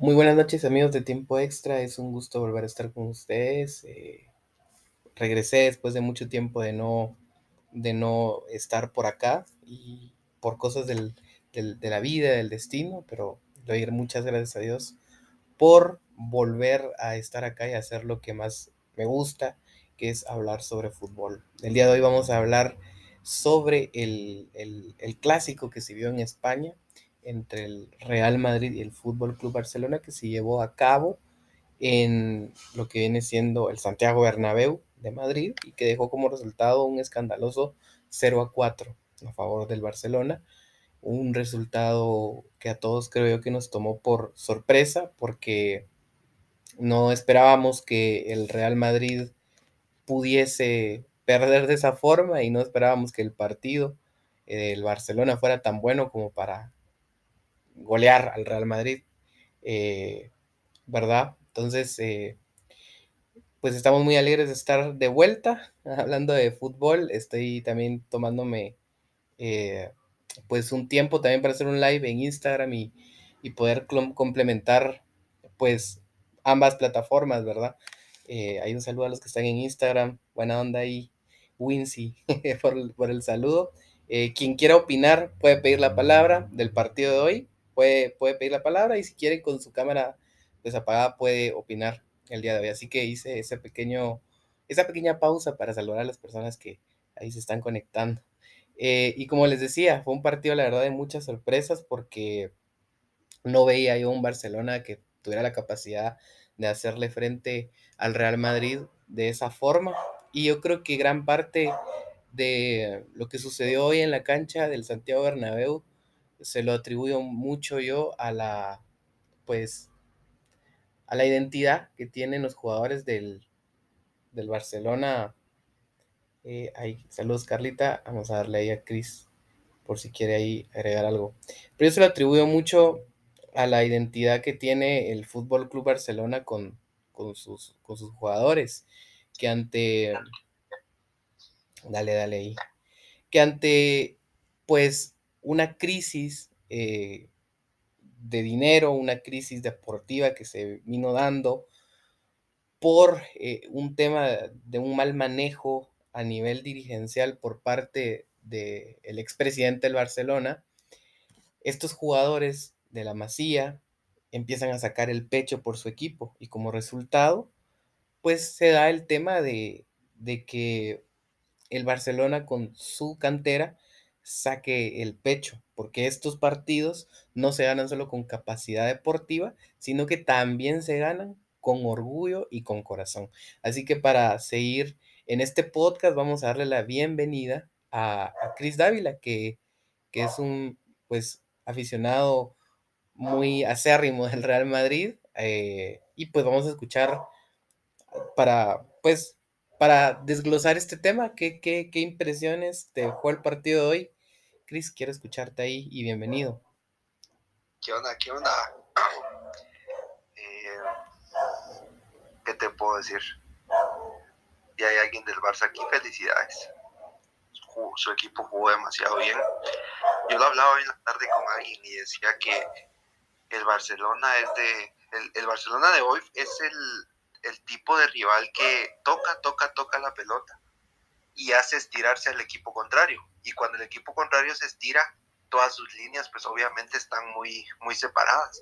Muy buenas noches amigos de Tiempo Extra, es un gusto volver a estar con ustedes. Eh, regresé después de mucho tiempo de no, de no estar por acá y por cosas del, del, de la vida, del destino, pero doy muchas gracias a Dios por volver a estar acá y hacer lo que más me gusta, que es hablar sobre fútbol. El día de hoy vamos a hablar sobre el, el, el clásico que se vio en España entre el Real Madrid y el Fútbol Club Barcelona que se llevó a cabo en lo que viene siendo el Santiago Bernabéu de Madrid y que dejó como resultado un escandaloso 0 a 4 a favor del Barcelona. Un resultado que a todos creo yo que nos tomó por sorpresa porque no esperábamos que el Real Madrid pudiese perder de esa forma y no esperábamos que el partido del Barcelona fuera tan bueno como para golear al Real Madrid, eh, ¿verdad? Entonces, eh, pues estamos muy alegres de estar de vuelta hablando de fútbol. Estoy también tomándome eh, pues un tiempo también para hacer un live en Instagram y, poder complementar pues ambas plataformas, ¿verdad? Eh, hay un saludo a los que están en Instagram, buena onda ahí, Wincy, por, el saludo. Eh, quien quiera opinar puede pedir la palabra del partido de hoy puede, puede pedir la palabra y si quiere con su cámara desapagada puede opinar el día de hoy. Así que hice ese pequeño, esa pequeña pausa para saludar a las personas que ahí se están conectando. Eh, y como les decía, fue un partido, la verdad, de muchas sorpresas porque no veía yo un Barcelona que tuviera la capacidad de hacerle frente al Real Madrid de esa forma. Y yo creo que gran parte de lo que sucedió hoy en la cancha del Santiago Bernabéu se lo atribuyo mucho yo a la, pues, a la identidad que tienen los jugadores del, del Barcelona. Eh, ahí, saludos Carlita, vamos a darle ahí a Cris por si quiere ahí agregar algo. Pero yo se lo atribuyo mucho a la identidad que tiene el Fútbol Club Barcelona con, con, sus, con sus jugadores, que ante, dale, dale ahí, que ante, pues, una crisis eh, de dinero, una crisis deportiva que se vino dando por eh, un tema de un mal manejo a nivel dirigencial por parte del de expresidente del Barcelona, estos jugadores de la Masía empiezan a sacar el pecho por su equipo y como resultado, pues se da el tema de, de que el Barcelona con su cantera saque el pecho, porque estos partidos no se ganan solo con capacidad deportiva, sino que también se ganan con orgullo y con corazón. Así que para seguir en este podcast vamos a darle la bienvenida a, Chris Dávila, que, que, es un pues aficionado muy acérrimo del Real Madrid, eh, y pues vamos a escuchar para pues para desglosar este tema, ¿qué, qué, qué impresiones te dejó el partido de hoy? Cris, quiero escucharte ahí y bienvenido. ¿Qué onda? ¿Qué onda? Eh, ¿Qué te puedo decir? Y hay alguien del Barça aquí, felicidades. Su, equipo jugó demasiado bien. Yo lo hablaba hoy en la tarde con alguien y decía que el Barcelona es de. El, el Barcelona de hoy es el tipo de rival que toca, toca, toca la pelota y hace estirarse al equipo contrario. Y cuando el equipo contrario se estira, todas sus líneas pues obviamente están muy, muy separadas.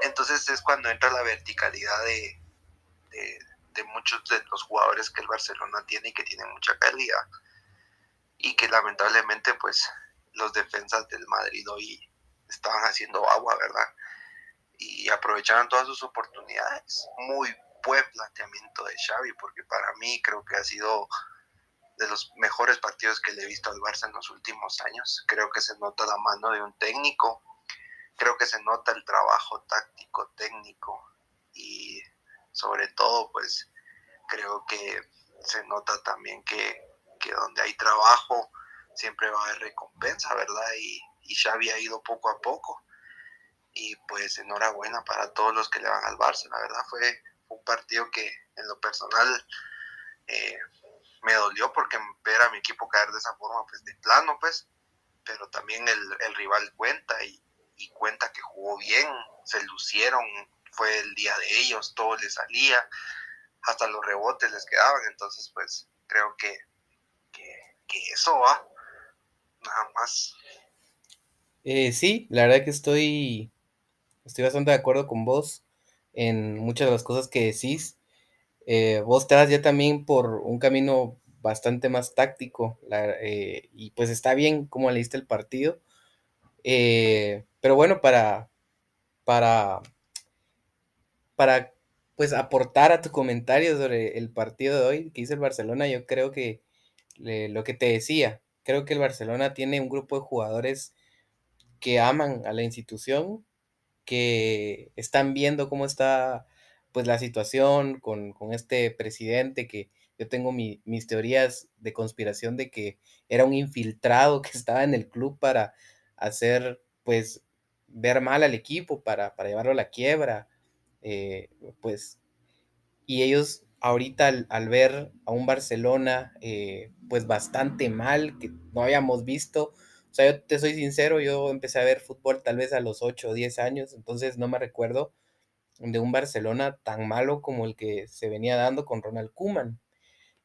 Entonces es cuando entra la verticalidad de, de, muchos de los jugadores que el Barcelona tiene y que tienen mucha calidad. Y que lamentablemente pues los defensas del Madrid hoy estaban haciendo agua, ¿verdad? Y aprovecharon todas sus oportunidades. Muy buen planteamiento de Xavi, porque para mí creo que ha sido de los mejores partidos que le he visto al Barça en los últimos años. Creo que se nota la mano de un técnico, creo que se nota el trabajo táctico, técnico y sobre todo pues creo que se nota también que, que donde hay trabajo siempre va a haber recompensa, ¿verdad? Y, y Xavi ha ido poco a poco. Y pues enhorabuena para todos los que le van al Barça, la verdad fue un partido que en lo personal eh, me dolió porque ver a mi equipo caer de esa forma, pues de plano, pues, pero también el, el rival cuenta y, y cuenta que jugó bien, se lucieron, fue el día de ellos, todo les salía, hasta los rebotes les quedaban, entonces pues creo que, que, eso va, nada más. Eh, sí, la verdad que estoy, estoy bastante de acuerdo con vos en muchas de las cosas que decís. Eh, vos te ya también por un camino bastante más táctico eh, y pues está bien cómo leíste el partido. pero bueno, para, para, para pues aportar a tu comentario sobre el partido de hoy que hizo el Barcelona, yo creo que lo que te decía, creo que el Barcelona tiene un grupo de jugadores que aman a la institución, que están viendo cómo está pues la situación con, este presidente que yo tengo mis teorías de conspiración de que era un infiltrado que estaba en el club para hacer pues ver mal al equipo, para, para llevarlo a la quiebra, eh, pues, y ellos ahorita al, ver a un Barcelona, eh, pues bastante mal, que no habíamos visto, o sea, yo te soy sincero, yo empecé a ver fútbol tal vez a los 8 o 10 años, entonces no me recuerdo de un Barcelona tan malo como el que se venía dando con Ronald Koeman.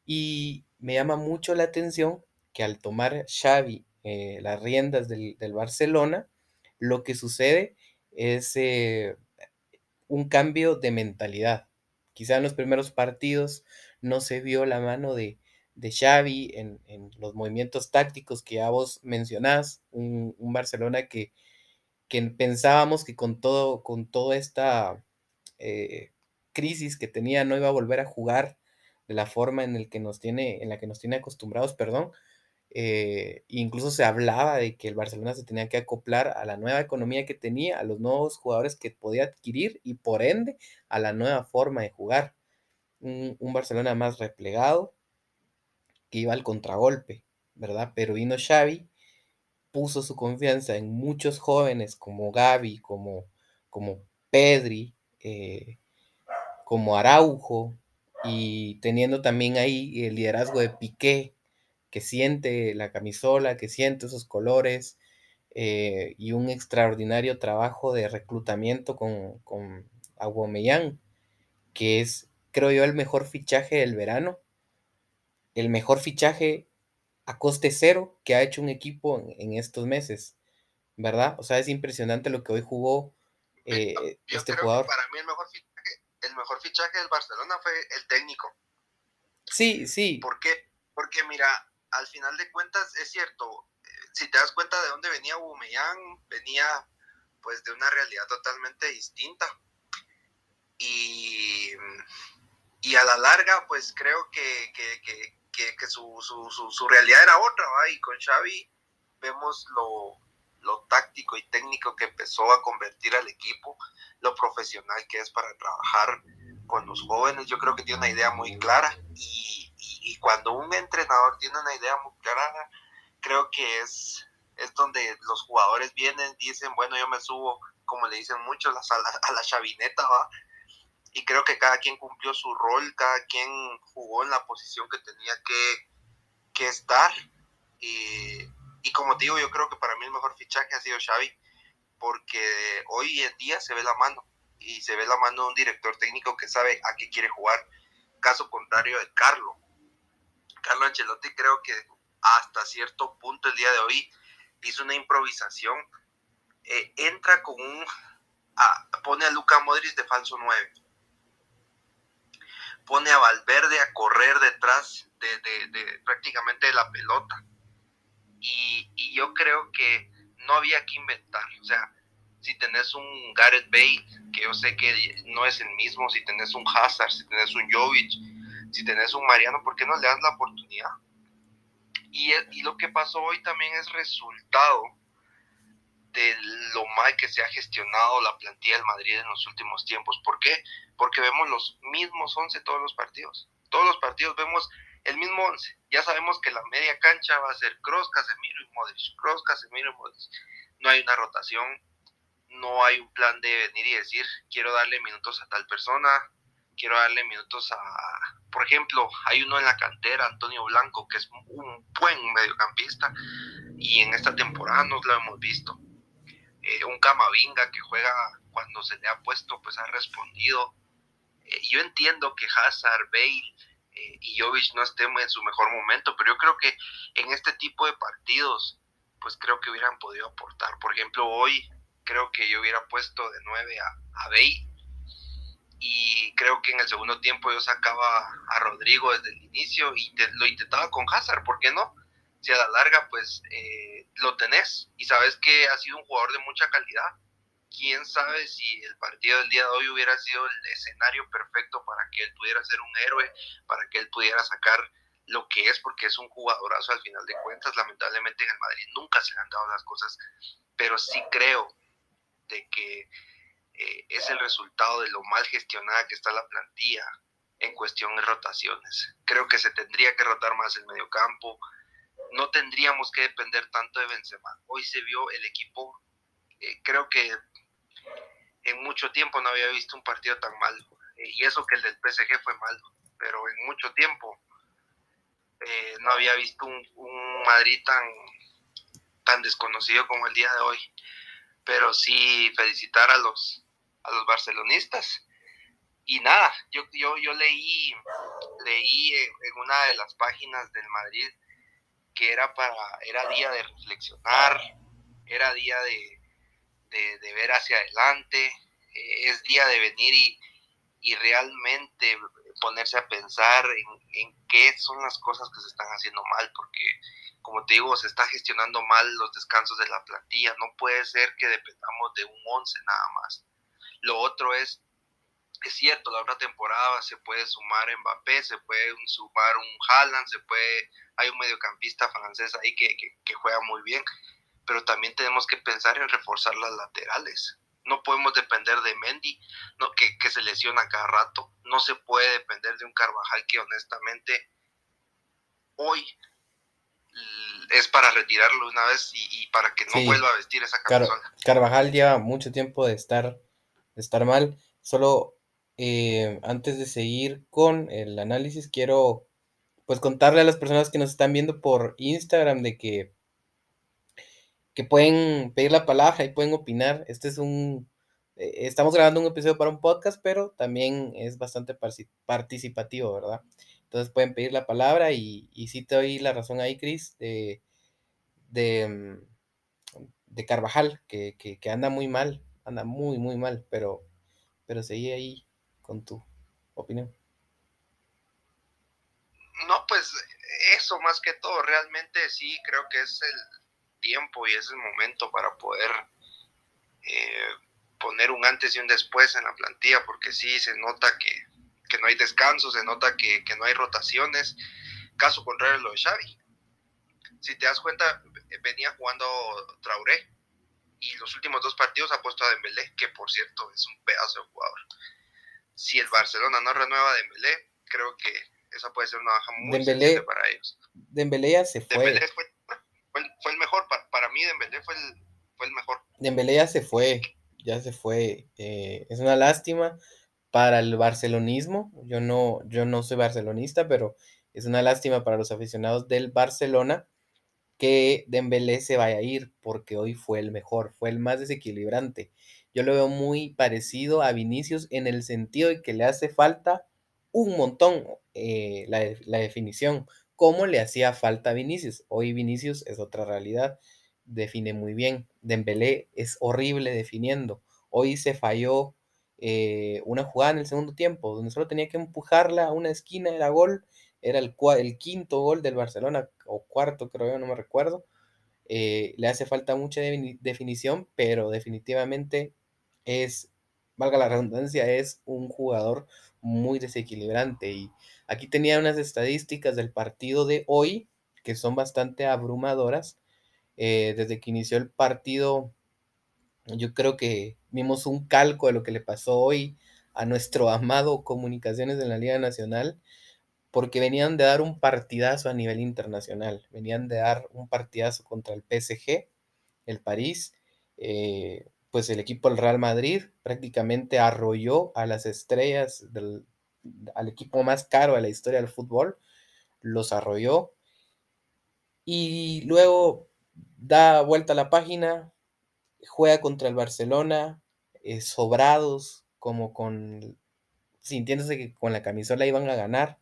Y me llama mucho la atención que al tomar Xavi eh, las riendas del, Barcelona, lo que sucede es un cambio de mentalidad. Quizá en los primeros partidos no se vio la mano de, de Xavi en, los movimientos tácticos que ya vos mencionás, un, Barcelona que, pensábamos que con todo, con toda esta eh, crisis que tenía no iba a volver a jugar de la forma en, el que nos tiene, en la que nos tiene acostumbrados, perdón, eh, incluso se hablaba de que el Barcelona se tenía que acoplar a la nueva economía que tenía, a los nuevos jugadores que podía adquirir y por ende a la nueva forma de jugar. Un, Barcelona más replegado que iba al contragolpe, ¿verdad? Pero vino Xavi, puso su confianza en muchos jóvenes como Gaby, como, como Pedri, eh, como Araujo, y teniendo también ahí el liderazgo de Piqué, que siente la camisola, que siente esos colores eh, y un extraordinario trabajo de reclutamiento con, con que es, creo yo, el mejor fichaje del verano, el mejor fichaje a coste cero que ha hecho un equipo en, estos meses, ¿verdad? O sea, es impresionante lo que hoy jugó eh, este jugador. para mí el mejor, fichaje, el mejor fichaje del Barcelona fue el técnico. Sí, sí. ¿Por qué? Porque mira, al final de cuentas es cierto, eh, si te das cuenta de dónde venía Bumeyang, venía pues de una realidad totalmente distinta. Y, y a la larga, pues creo que, que, que, su, su, su, realidad era otra, y con Xavi vemos lo, lo táctico y técnico que empezó a convertir al equipo, lo profesional que es para trabajar con los jóvenes, yo creo que tiene una idea muy clara y cuando un entrenador tiene una idea muy clara, creo que es, es donde los jugadores vienen, dicen, bueno, yo me subo, como le dicen muchos, a la, a la chavineta, ¿va? Y creo que cada quien cumplió su rol, cada quien jugó en la posición que tenía que, que estar. Y, y como te digo, yo creo que para mí el mejor fichaje ha sido Xavi, porque hoy en día se ve la mano y se ve la mano de un director técnico que sabe a qué quiere jugar. Caso contrario de Carlo, Carlo Ancelotti creo que hasta cierto punto el día de hoy hizo una improvisación. Eh, entra con un... pone a Luca Modric de falso 9. Pone a Valverde a correr detrás de, prácticamente de la pelota. Y, y, yo creo que no había que inventar. O sea, si tenés un Gareth Bale, que yo sé que no es el mismo, si tenés un Hazard, si tenés un Jovic, si tenés un Mariano, ¿por qué no le das la oportunidad? Y, y lo que pasó hoy también es resultado de lo mal que se ha gestionado la plantilla del Madrid en los últimos tiempos. ¿Por qué? Porque vemos los mismos 11 todos los partidos. Todos los partidos vemos el mismo 11. Ya sabemos que la media cancha va a ser Cross, Casemiro y Modric. Cross, Casemiro y Modric. No hay una rotación, no hay un plan de venir y decir, quiero darle minutos a tal persona, quiero darle minutos a, por ejemplo, hay uno en la cantera, Antonio Blanco, que es un buen mediocampista y en esta temporada nos lo hemos visto. eh, un Camavinga que juega cuando se le ha puesto, pues ha respondido. Eh, yo entiendo que Hazard, Bale eh, y Jovic no estén en su mejor momento, pero yo creo que en este tipo de partidos, pues creo que hubieran podido aportar. Por ejemplo, hoy creo que yo hubiera puesto de 9 a, a Bale y creo que en el segundo tiempo yo sacaba a Rodrigo desde el inicio y lo intentaba con Hazard, ¿por qué no? Si a la larga pues eh, lo tenés y sabes que ha sido un jugador de mucha calidad, quién sabe si el partido del día de hoy hubiera sido el escenario perfecto para que él pudiera ser un héroe, para que él pudiera sacar lo que es, porque es un jugadorazo al final de cuentas. Lamentablemente en el Madrid nunca se le han dado las cosas, pero sí creo de que eh, es el resultado de lo mal gestionada que está la plantilla en cuestión de rotaciones. Creo que se tendría que rotar más el mediocampo. No tendríamos que depender tanto de Benzema. Hoy se vio el equipo, eh, creo que en mucho tiempo no había visto un partido tan malo. Eh, y eso que el del PSG fue malo, pero en mucho tiempo no había visto un, un Madrid tan, tan desconocido como el día de hoy. Pero sí felicitar a los, a los barcelonistas. Y nada, yo, yo, yo leí, leí en una de las páginas del Madrid que era para, era día de reflexionar, era día de, de, ver hacia adelante, eh, es día de venir y, y realmente ponerse a pensar en, en, qué son las cosas que se están haciendo mal, porque como te digo, se está gestionando mal los descansos de la plantilla, no puede ser que dependamos de un 11 nada más. Lo otro es, es cierto, la otra temporada se puede sumar Mbappé, se puede sumar un Haaland, se puede, hay un mediocampista francés ahí que, que, juega muy bien, pero también tenemos que pensar en reforzar las laterales. No podemos depender de Mendy, no, que, que se lesiona cada rato. No se puede depender de un Carvajal que honestamente hoy es para retirarlo una vez y, para que no vuelva a vestir esa camisola. Carvajal lleva mucho tiempo de estar estar mal. Solo eh, antes de seguir con el análisis, quiero pues contarle a las personas que nos están viendo por Instagram de que, que pueden pedir la palabra y pueden opinar. Este es un... Eh, estamos grabando un episodio para un podcast, pero también es bastante participativo, ¿verdad? Entonces pueden pedir la palabra y, y sí te doy la razón ahí, Cris, de, de, mm, de Carvajal, que, que anda muy mal anda muy, muy mal, pero, pero seguí ahí con tu opinión. No, pues eso más que todo, realmente sí creo que es el tiempo y es el momento para poder eh, poner un antes y un después en la plantilla, porque sí se nota que, que no hay descanso, se nota que, que, no hay rotaciones. Caso contrario lo de Xavi. Si te das cuenta, venía jugando Traoré, y los últimos dos partidos ha puesto a Dembélé, que por cierto es un pedazo de jugador. Si el Barcelona no renueva a Dembélé, creo que esa puede ser una baja muy Dembélé, para ellos. Dembélé ya se fue. Dembélé fue, fue, el mejor, para, mí Dembélé fue el, fue el mejor. Dembélé ya se fue, ya se fue. Eh, es una lástima para el barcelonismo. Yo no, yo no soy barcelonista, pero es una lástima para los aficionados del Barcelona que Dembélé se vaya a ir porque hoy fue el mejor, fue el más desequilibrante. Yo lo veo muy parecido a Vinicius en el sentido de que le hace falta un montón eh, la, la, definición, como le hacía falta a Vinicius. Hoy Vinicius es otra realidad, define muy bien. Dembélé es horrible definiendo. Hoy se falló eh, una jugada en el segundo tiempo, donde solo tenía que empujarla a una esquina, era gol era el, el quinto gol del Barcelona, o cuarto creo yo, no me recuerdo. Eh, le hace falta mucha definición, pero definitivamente es, valga la redundancia, es un jugador muy desequilibrante. Y aquí tenía unas estadísticas del partido de hoy que son bastante abrumadoras. Eh, desde que inició el partido, yo creo que vimos un calco de lo que le pasó hoy a nuestro amado Comunicaciones de la Liga Nacional porque venían de dar un partidazo a nivel internacional, venían de dar un partidazo contra el PSG, el París, eh, pues el equipo del Real Madrid prácticamente arrolló a las estrellas, del, al equipo más caro de la historia del fútbol, los arrolló y luego da vuelta a la página, juega contra el Barcelona, eh, sobrados, como con, sintiéndose que con la camisola iban a ganar.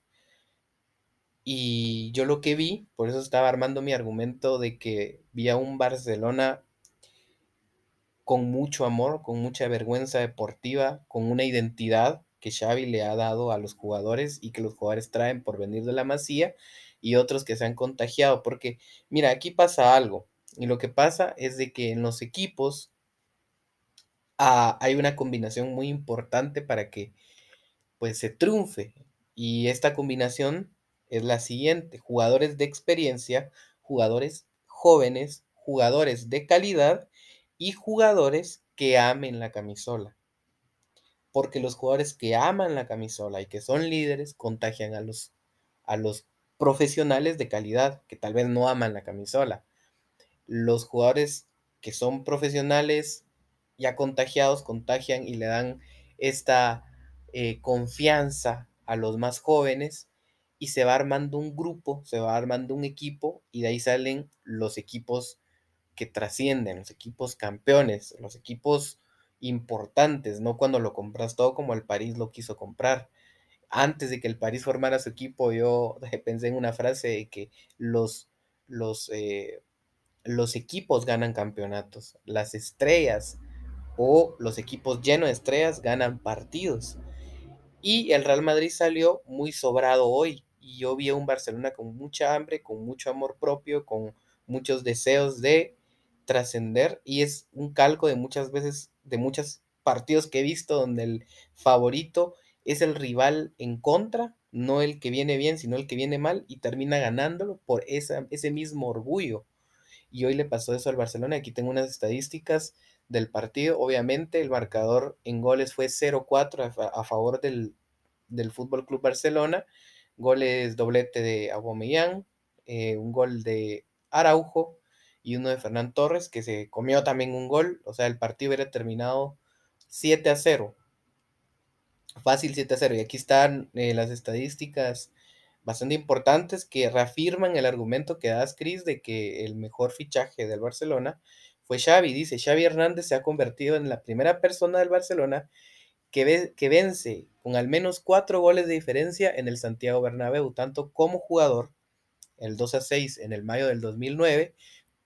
Y yo lo que vi, por eso estaba armando mi argumento de que vi a un Barcelona con mucho amor, con mucha vergüenza deportiva, con una identidad que Xavi le ha dado a los jugadores y que los jugadores traen por venir de la masía y otros que se han contagiado. Porque, mira, aquí pasa algo. Y lo que pasa es de que en los equipos ah, hay una combinación muy importante para que pues se triunfe. Y esta combinación es la siguiente. Jugadores de experiencia, jugadores jóvenes, jugadores de calidad y jugadores que amen la camisola. Porque los jugadores que aman la camisola y que son líderes contagian a los, a los profesionales de calidad que tal vez no aman la camisola. Los jugadores que son profesionales ya contagiados contagian y le dan esta eh, confianza a los más jóvenes y se va armando un grupo, se va armando un equipo y de ahí salen los equipos que trascienden, los equipos campeones, los equipos importantes, no cuando lo compras todo como el París lo quiso comprar. Antes de que el París formara su equipo, yo pensé en una frase de que los, los, eh, los equipos ganan campeonatos, las estrellas o los equipos llenos de estrellas ganan partidos. Y el Real Madrid salió muy sobrado hoy. Y yo vi a un Barcelona con mucha hambre, con mucho amor propio, con muchos deseos de trascender y es un calco de muchas veces, de muchos partidos que he visto donde el favorito es el rival en contra, no el que viene bien, sino el que viene mal y termina ganándolo por esa, ese mismo orgullo. Y hoy le pasó eso al Barcelona. Aquí tengo unas estadísticas del partido. Obviamente el marcador en goles fue 0-4 a, favor del, del Fútbol Club Barcelona. Goles doblete de Aubameyang, eh, un gol de Araujo, y uno de Fernán Torres, que se comió también un gol. O sea, el partido hubiera terminado 7 a 0. Fácil 7 a 0. Y aquí están eh, las estadísticas bastante importantes que reafirman el argumento que das, Cris, de que el mejor fichaje del Barcelona fue Xavi. Dice, Xavi Hernández se ha convertido en la primera persona del Barcelona que, ve, que vence con al menos cuatro goles de diferencia en el Santiago Bernabéu, tanto como jugador, el 2 a 6 en el mayo del 2009,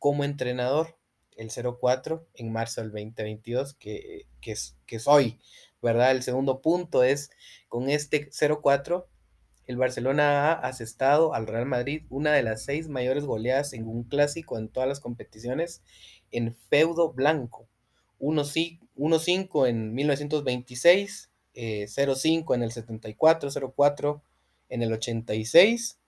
como entrenador el 04 en marzo del 2022, que, que, es, que es hoy, ¿verdad? El segundo punto es, con este 04, el Barcelona ha asestado al Real Madrid una de las seis mayores goleadas en un clásico en todas las competiciones en feudo blanco. 1-5 en 1926, 0-5 en el 74, 0-4 en el 86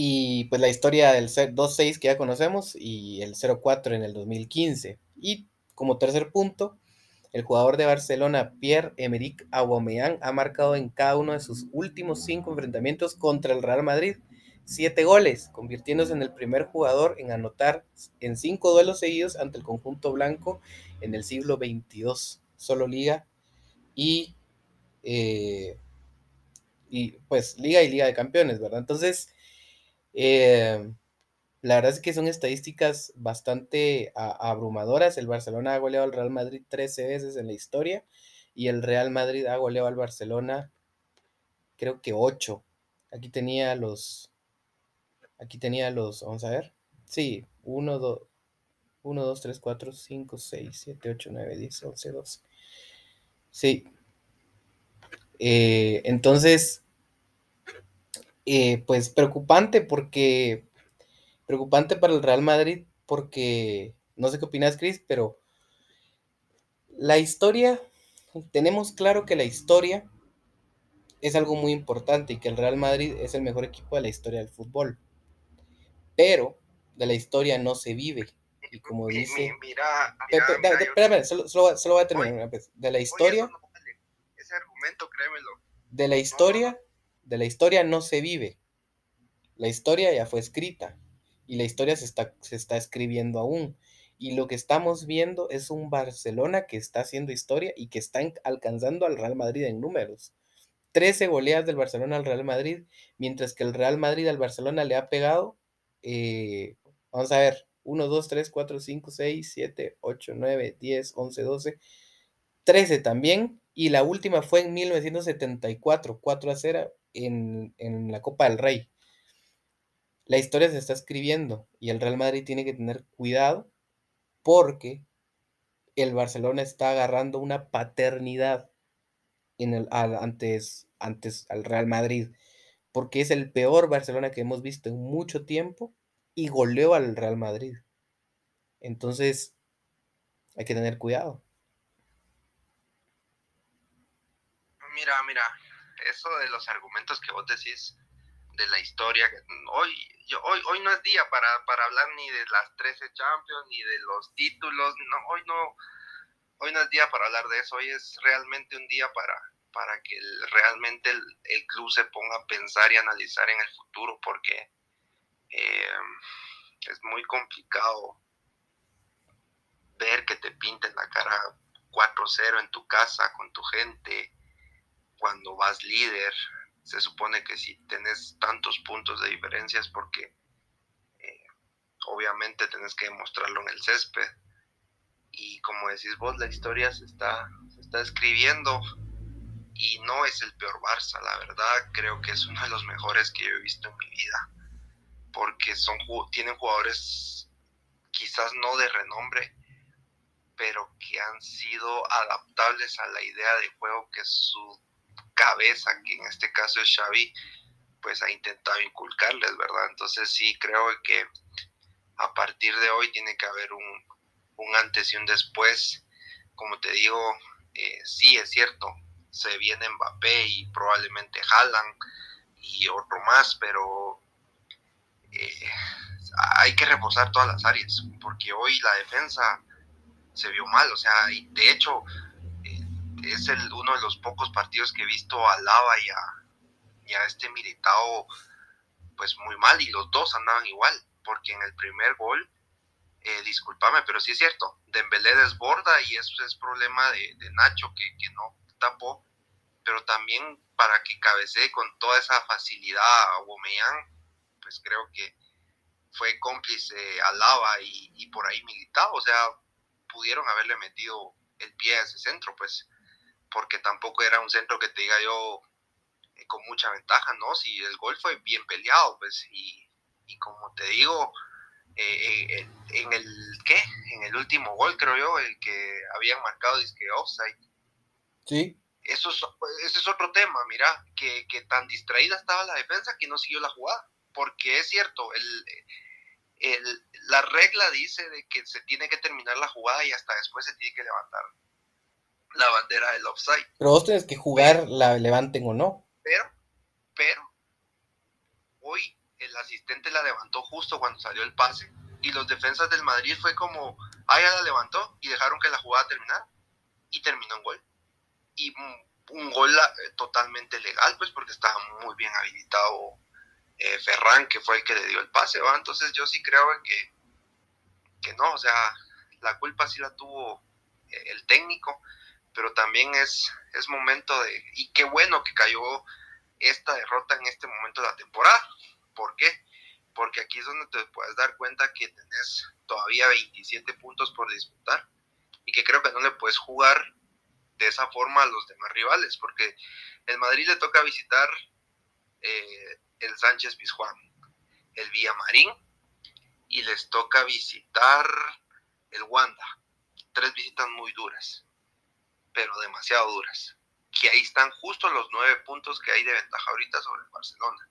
y pues la historia del 2-6 que ya conocemos y el 0-4 en el 2015. Y como tercer punto, el jugador de Barcelona, Pierre-Emerick Aubameyang, ha marcado en cada uno de sus últimos cinco enfrentamientos contra el Real Madrid siete goles, convirtiéndose en el primer jugador en anotar en cinco duelos seguidos ante el conjunto blanco en el siglo XXII. Solo Liga y, eh, y pues Liga y Liga de Campeones, ¿verdad? Entonces, eh, la verdad es que son estadísticas bastante abrumadoras. El Barcelona ha goleado al Real Madrid 13 veces en la historia y el Real Madrid ha goleado al Barcelona creo que 8. Aquí tenía los... Aquí tenía los... Vamos a ver. Sí, 1, 2, 1, 2, 3, 4, 5, 6, 7, 8, 9, 10, 11, 12. Sí. Eh, entonces, eh, pues preocupante porque preocupante para el Real Madrid porque no sé qué opinas Chris, pero la historia tenemos claro que la historia es algo muy importante y que el Real Madrid es el mejor equipo de la historia del fútbol. Pero de la historia no se vive. Y como dice. Mira, espérame, solo, voy a terminar. De la historia. ese argumento, créemelo. De la historia de la historia no se vive. La historia ya fue escrita y la historia se está, se está escribiendo aún. Y lo que estamos viendo es un Barcelona que está haciendo historia y que está alcanzando al Real Madrid en números. 13 goleadas del Barcelona al Real Madrid, mientras que el Real Madrid al Barcelona le ha pegado, eh, vamos a ver, 1, 2, 3, 4, 5, 6, 7, 8, 9, 10, 11, 12, 13 también. Y la última fue en 1974, 4 a 0 en, en la Copa del Rey. La historia se está escribiendo y el Real Madrid tiene que tener cuidado porque el Barcelona está agarrando una paternidad en el, antes, antes al Real Madrid, porque es el peor Barcelona que hemos visto en mucho tiempo y goleó al Real Madrid. Entonces, hay que tener cuidado. Mira, mira, eso de los argumentos que vos decís de la historia, hoy, hoy, hoy no es día para, para hablar ni de las 13 Champions, ni de los títulos, no, hoy no, hoy no es día para hablar de eso, hoy es realmente un día para, para que realmente el, el, club se ponga a pensar y analizar en el futuro, porque eh, es muy complicado ver que te pinten la cara 4-0 en tu casa con tu gente cuando vas líder. Se supone que si tenés tantos puntos de diferencia porque eh, obviamente tenés que demostrarlo en el césped. Y como decís vos, la historia se está, se está escribiendo y no es el peor Barça, la verdad creo que es uno de los mejores que yo he visto en mi vida porque son, tienen jugadores quizás no de renombre, pero que han sido adaptables a la idea de juego que su cabeza, que en este caso es Xavi, pues ha intentado inculcarles, ¿verdad? Entonces sí creo que a partir de hoy tiene que haber un, un antes y un después. Como te digo, eh, sí es cierto, se viene Mbappé y probablemente Haaland y otro más, pero eh, hay que reforzar todas las áreas, porque hoy la defensa se vio mal, o sea, de hecho es el, uno de los pocos partidos que he visto a Lava y a, y a este Militao pues muy mal, y los dos andaban igual, porque en el primer gol, eh, discúlpame, pero sí es cierto, Dembélé desborda y eso es problema de, Nacho que, que no tapó, pero también para que cabecee con toda esa facilidad a Aubameyang, pues creo que fue cómplice a Lava y, por ahí militado, o sea, pudieron haberle metido el pie a ese centro, pues, porque tampoco era un centro que te diga yo eh, con mucha ventaja, ¿no? Si el gol fue bien peleado, pues, y, como te digo, eh, eh, en el, ¿qué? En el último gol, creo yo, el que habían marcado, dice que offside. Sí. Eso es, ese es otro tema, mira, que, que tan distraída estaba la defensa que no siguió la jugada porque es cierto, el, la regla dice de que se tiene que terminar la jugada y hasta después se tiene que levantar la bandera del offside. Pero vos tenés que jugar, la levanten o no. Pero, pero, hoy el asistente la levantó justo cuando salió el pase y los defensas del Madrid fue como, ah, ya la levantó y dejaron que la jugada terminara y terminó en gol. Y un, gol eh, totalmente legal, pues porque estaba muy bien habilitado eh, Ferran, que fue el que le dio el pase, ¿va? Entonces yo sí creo que, que no, o sea, la culpa sí la tuvo eh, el técnico, pero también es, es momento de, y qué bueno que cayó esta derrota en este momento de la temporada. ¿Por qué? Porque aquí es donde te puedes dar cuenta que tenés todavía 27 puntos por disputar y que creo que no le puedes jugar de esa forma a los demás rivales, porque el Madrid le toca visitar eh, el Sánchez Pizjuán, el Villamarín y les toca visitar el Wanda. Tres visitas muy duras, pero demasiado duras. Que ahí están justo los nueve puntos que hay de ventaja ahorita sobre el Barcelona.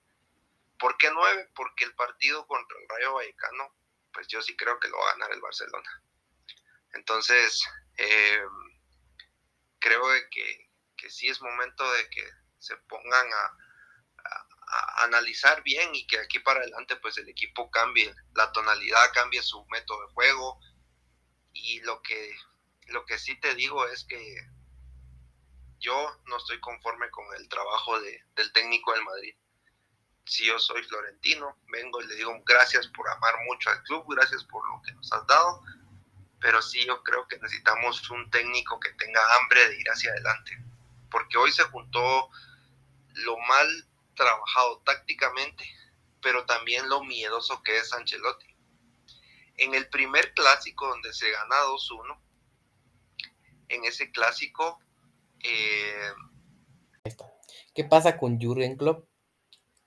¿Por qué nueve? Porque el partido contra el Rayo Vallecano, pues yo sí creo que lo va a ganar el Barcelona. Entonces, eh, creo que, que sí es momento de que se pongan a, analizar bien y que aquí para adelante pues el equipo cambie la tonalidad, cambie su método de juego y lo que lo que sí te digo es que yo no estoy conforme con el trabajo de, del técnico del Madrid. Si yo soy florentino, vengo y le digo gracias por amar mucho al club, gracias por lo que nos has dado, pero sí yo creo que necesitamos un técnico que tenga hambre de ir hacia adelante, porque hoy se juntó lo mal trabajado tácticamente, pero también lo miedoso que es Ancelotti. En el primer clásico donde se gana 2-1, en ese clásico... Eh, ¿Qué pasa con Jurgen Klopp?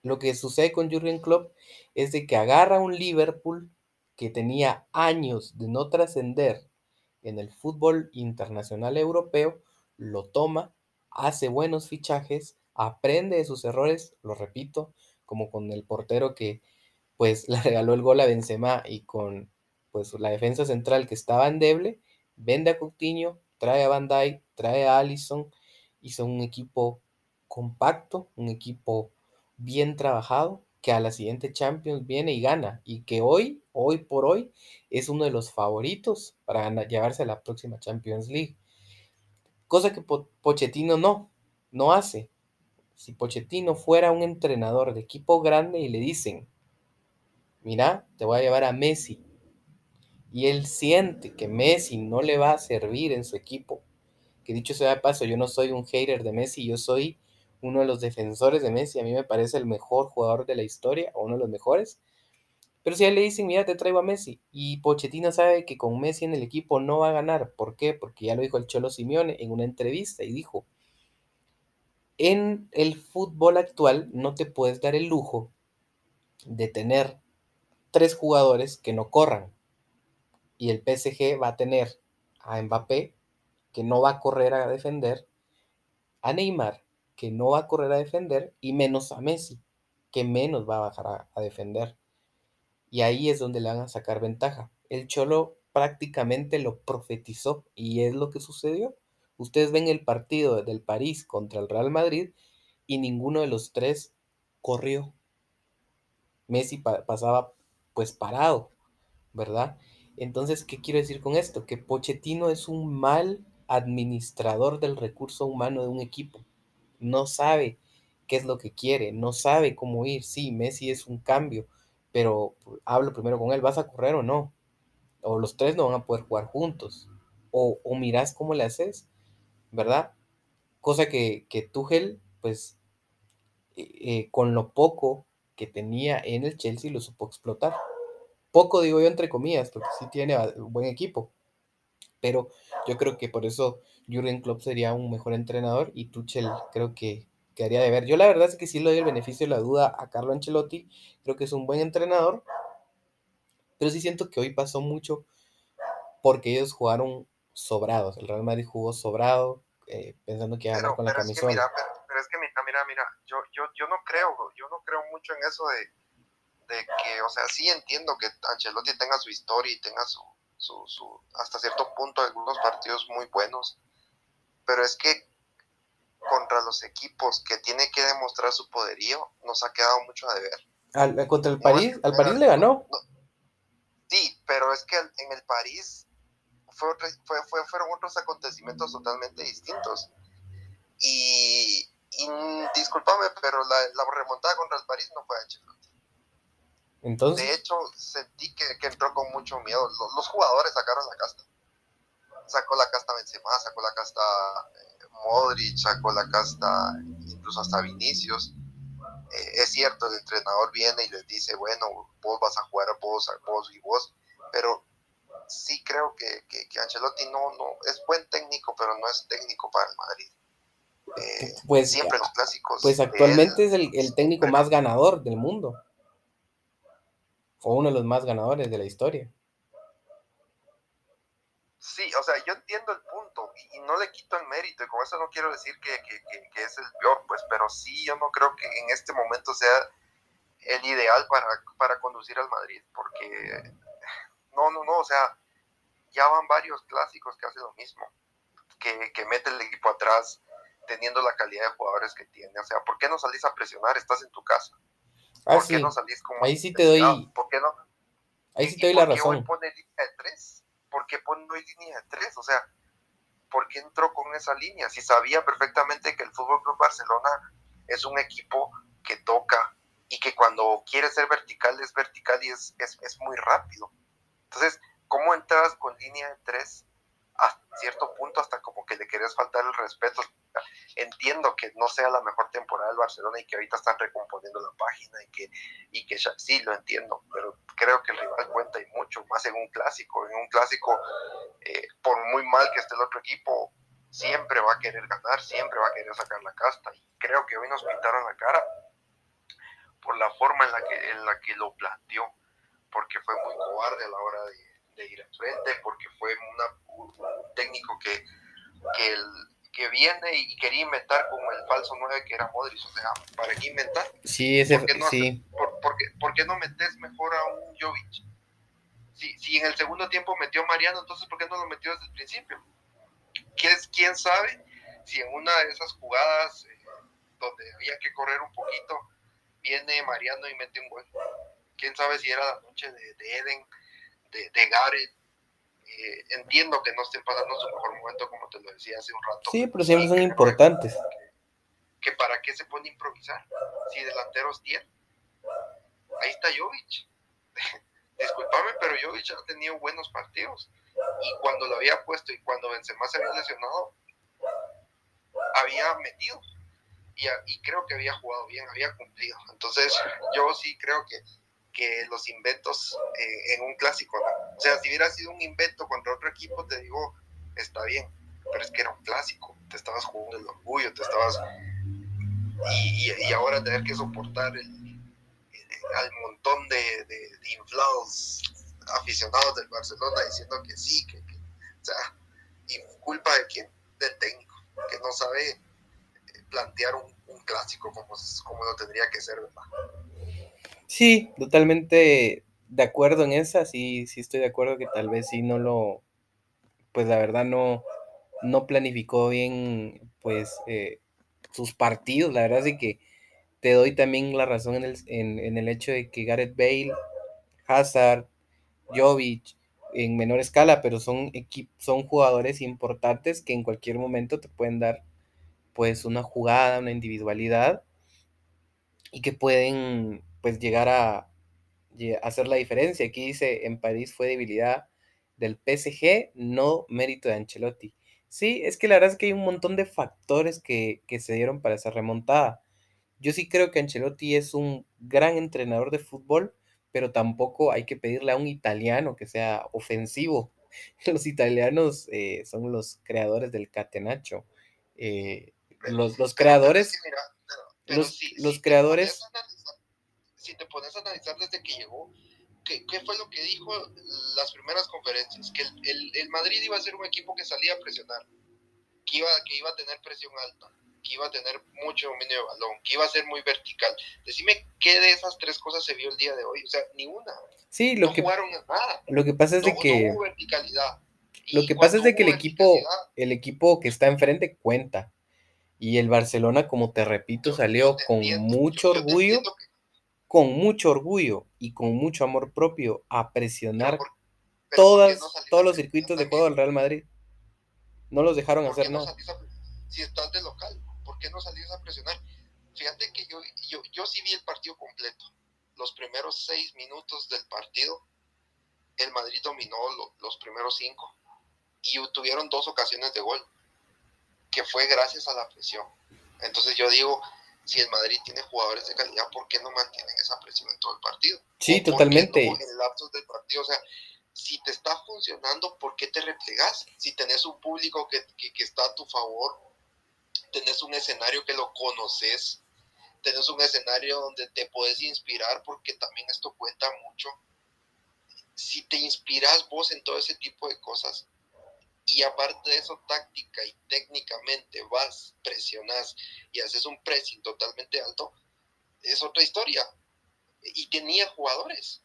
Lo que sucede con Jurgen Klopp es de que agarra un Liverpool que tenía años de no trascender en el fútbol internacional europeo, lo toma, hace buenos fichajes, aprende de sus errores, lo repito, como con el portero que pues le regaló el gol a Benzema y con pues la defensa central que estaba endeble, vende a Coutinho, trae a Van Dijk, trae a Allison, hizo un equipo compacto, un equipo bien trabajado, que a la siguiente Champions viene y gana, y que hoy, hoy por hoy, es uno de los favoritos para llevarse a la próxima Champions League. Cosa que Pochettino no, no hace. Si Pochettino fuera un entrenador de equipo grande y le dicen, mira, te voy a llevar a Messi, y él siente que Messi no le va a servir en su equipo, que dicho sea de paso, yo no soy un hater de Messi, yo soy uno de los defensores de Messi, a mí me parece el mejor jugador de la historia, o uno de los mejores. Pero si a él le dicen, mira, te traigo a Messi, y Pochettino sabe que con Messi en el equipo no va a ganar. ¿Por qué? Porque ya lo dijo el Cholo Simeone en una entrevista y dijo, en el fútbol actual no te puedes dar el lujo de tener tres jugadores que no corran. Y el PSG va a tener a Mbappé, que no va a correr a defender, a Neymar, que no va a correr a defender, y menos a Messi, que menos va a bajar a, defender. Y ahí es donde le van a sacar ventaja. El Cholo prácticamente lo profetizó y es lo que sucedió. Ustedes ven el partido del París contra el Real Madrid y ninguno de los tres corrió. Messi pasaba pues parado, ¿verdad? Entonces, ¿qué quiero decir con esto? Que Pochettino es un mal administrador del recurso humano de un equipo no sabe qué es lo que quiere, no sabe cómo ir. Sí, Messi es un cambio, pero hablo primero con él, ¿vas a correr o no? O los tres no van a poder jugar juntos. O, o mirás cómo le haces, ¿verdad? Cosa que, que Tuchel, pues, eh, eh, con lo poco que tenía en el Chelsea, lo supo explotar. Poco digo yo entre comillas, porque sí tiene un buen equipo. Pero yo creo que por eso Jürgen Klopp sería un mejor entrenador y Tuchel creo que quedaría de ver. Yo la verdad es que sí le doy el beneficio de la duda a Carlo Ancelotti, creo que es un buen entrenador, pero sí siento que hoy pasó mucho porque ellos jugaron sobrados. El Real Madrid jugó sobrado, eh, pensando que iba a ganar con la camisola. mira, pero, es que mira, mira, mira, yo, yo, yo no creo, yo no creo mucho en eso de, de que, o sea, sí entiendo que Ancelotti tenga su historia y tenga su, su, su, hasta cierto punto algunos partidos muy buenos, pero es que contra los equipos que tiene que demostrar su poderío, nos ha quedado mucho a deber. Al, contra el París, al París le ganó. sí, pero es que en el París fue, fue, fue, fueron otros acontecimientos totalmente distintos. Y, y discúlpame, pero la, la, remontada contra el París no fue Ancelotti. Entonces. De hecho, sentí que, que entró con mucho miedo. Los, los, jugadores sacaron la casta. Sacó la casta Benzema, sacó la casta eh, Modric, sacó la casta incluso hasta Vinicius. Eh, es cierto, el entrenador viene y les dice, bueno, vos vas a jugar vos, vos y vos, pero sí creo que, que, que Ancelotti no, no, es buen técnico, pero no es técnico para el Madrid. Eh, pues siempre los clásicos. Pues actualmente es el, el técnico más ganador del mundo fue uno de los más ganadores de la historia. Sí, o sea, yo entiendo el punto y, no le quito el mérito y con eso no quiero decir que, es el peor, pues, pero sí, yo no creo que en este momento sea el ideal para, para conducir al Madrid, porque no, no, no, o sea, ya van varios clásicos que hacen lo mismo, que, que mete el equipo atrás teniendo la calidad de jugadores que tiene, o sea, ¿por qué no salís a presionar? Estás en tu casa. Ah, ¿Por qué no salís como Ahí sí te doy. ¿Por qué no? Ahí sí te doy la razón. Hoy pone línea de tres? ¿Por qué pone hoy línea de tres? O sea, ¿por qué entró con esa línea? Si sabía perfectamente que el Fútbol Club Barcelona es un equipo que toca y que cuando quiere ser vertical es vertical y es, es, es muy rápido. Entonces, ¿cómo entras con línea de tres a cierto punto hasta como que le querés faltar el respeto Entiendo que no sea la mejor temporada del Barcelona y que ahorita están recomponiendo la página y que, y que sí, lo entiendo, pero creo que el rival cuenta y mucho más en un clásico. En un clásico, eh, por muy mal que esté el otro equipo, siempre va a querer ganar, siempre va a querer sacar la casta. Y creo que hoy nos pintaron la cara por la forma en la que, en la que lo planteó, porque fue muy cobarde a la hora de, ir al frente, porque fue un técnico que, que, que, viene y quería inventar como el falso 9 que era Modric, o sea, ¿para qué inventar? Sí, ese, ¿Por qué no, sí. por, qué, no metes mejor a un Jovic? Si, si en el segundo tiempo metió Mariano, entonces ¿por qué no lo metió desde el principio? ¿Quién sabe si en una de esas jugadas eh, donde había que correr un poquito, viene Mariano y mete un gol? ¿Quién sabe si era la noche de, de Eden? De, de Gareth. Eh, entiendo que no estén pasando su mejor momento, como te lo decía hace un rato. Sí, pero siempre son importantes. Que, para qué se pone a improvisar si delanteros tiene. Ahí está Jovic. Disculpame, pero Jovic ha tenido buenos partidos. Y cuando lo había puesto y cuando Benzema se había lesionado, había metido. Y, y creo que había jugado bien, había cumplido. Entonces, yo sí creo que que los inventos eh, en un clásico, O sea, si hubiera sido un invento contra otro equipo, te digo, está bien, pero es que era un clásico, te estabas jugando el orgullo, te estabas... Y, y, ahora tener que soportar el, al montón de, de, inflados aficionados del Barcelona diciendo que sí, que, o sea, y culpa de quién, del técnico, que no sabe plantear un, un clásico como, como lo tendría que ser, ¿verdad? Sí, totalmente de acuerdo en esa, sí, sí estoy de acuerdo que tal vez sí no lo, pues la verdad no, no planificó bien, pues, eh, sus partidos, la verdad es que te doy también la razón en el, en, el hecho de que Gareth Bale, Hazard, Jovic, en menor escala, pero son, son jugadores importantes que en cualquier momento te pueden dar pues una jugada, una individualidad y que pueden pues llegar a, hacer la diferencia. Aquí dice, en París fue debilidad del PSG, no mérito de Ancelotti. Sí, es que la verdad es que hay un montón de factores que, se dieron para esa remontada. Yo sí creo que Ancelotti es un gran entrenador de fútbol, pero tampoco hay que pedirle a un italiano que sea ofensivo. Los italianos eh, son los creadores del catenacho. Eh, los, los, creadores... los, creadores si te pones a analizar desde que llegó, ¿qué, qué fue lo que dijo las primeras conferencias? Que el, el, Madrid iba a ser un equipo que salía a presionar, que iba, que iba a tener presión alta, que iba a tener mucho dominio de balón, que iba a ser muy vertical. Decime qué de esas tres cosas se vio el día de hoy. O sea, ni una. Sí, lo no que jugaron nada. Lo que pasa es de que no hubo verticalidad. Lo que pasa es de que el equipo, el equipo que está enfrente cuenta. Y el Barcelona, como te repito, salió con mucho orgullo con mucho orgullo y con mucho amor propio a presionar todas, todos los circuitos de juego del Real Madrid. No los dejaron hacer nada. si estás de local, ¿por qué no salís a presionar? Fíjate que yo, yo, yo sí vi el partido completo. Los primeros seis minutos del partido, el Madrid dominó los primeros cinco. Y tuvieron dos ocasiones de gol, que fue gracias a la presión. Entonces yo digo, si el Madrid tiene jugadores de calidad, ¿por qué no mantienen esa presión en todo el partido? Sí, totalmente. en el lapsos del partido, o sea, si te está funcionando, ¿por qué te replegas? Si tenés un público que, que, está a tu favor, tenés un escenario que lo conoces, tenés un escenario donde te puedes inspirar, porque también esto cuenta mucho. Si te inspiras vos en todo ese tipo de cosas, y aparte de eso, táctica y técnicamente vas, presionas y haces un pressing totalmente alto, es otra historia. Y tenía jugadores.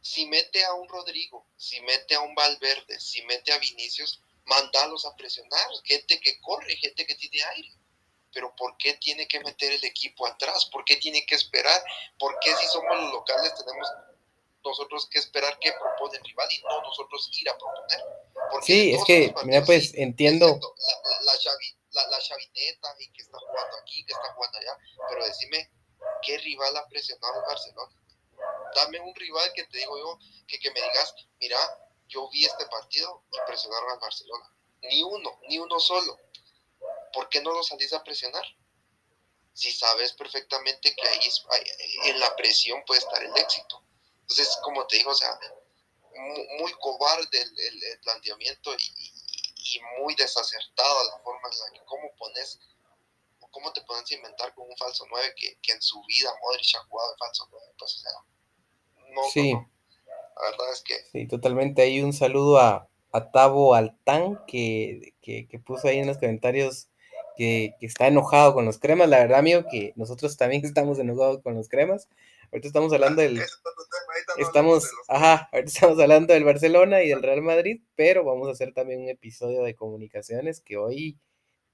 Si mete a un Rodrigo, si mete a un Valverde, si mete a Vinicius, mandalos a presionar. Gente que corre, gente que tiene aire. Pero ¿por qué tiene que meter el equipo atrás? ¿Por qué tiene que esperar? ¿Por qué si somos los locales tenemos nosotros que esperar que propone el rival y no nosotros ir a proponer. sí, es que, mira, pues entiendo. La, la, la, chavineta y que está jugando aquí, que está jugando allá, pero decime, ¿qué rival ha presionado al Barcelona? Dame un rival que te digo yo, que, que me digas, mira, yo vi este partido y presionaron al Barcelona. Ni uno, ni uno solo. ¿por qué no lo salís a presionar? Si sabes perfectamente que ahí en la presión puede estar el éxito. Entonces, como te digo, o sea, muy, cobarde el, planteamiento y, muy desacertada la forma en la que cómo pones cómo te pones a inventar con un falso 9 que, en su vida Modric ha jugado de falso 9 pues o sea no, sí. la verdad es que sí totalmente. Hay un saludo a, a Tabo Altán que, que, puso ahí en los comentarios que, que, está enojado con los cremas. La verdad amigo que nosotros también estamos enojados con los cremas ahorita estamos hablando del estamos, ajá, ahorita estamos hablando del Barcelona y del Real Madrid, pero vamos a hacer también un episodio de comunicaciones que hoy,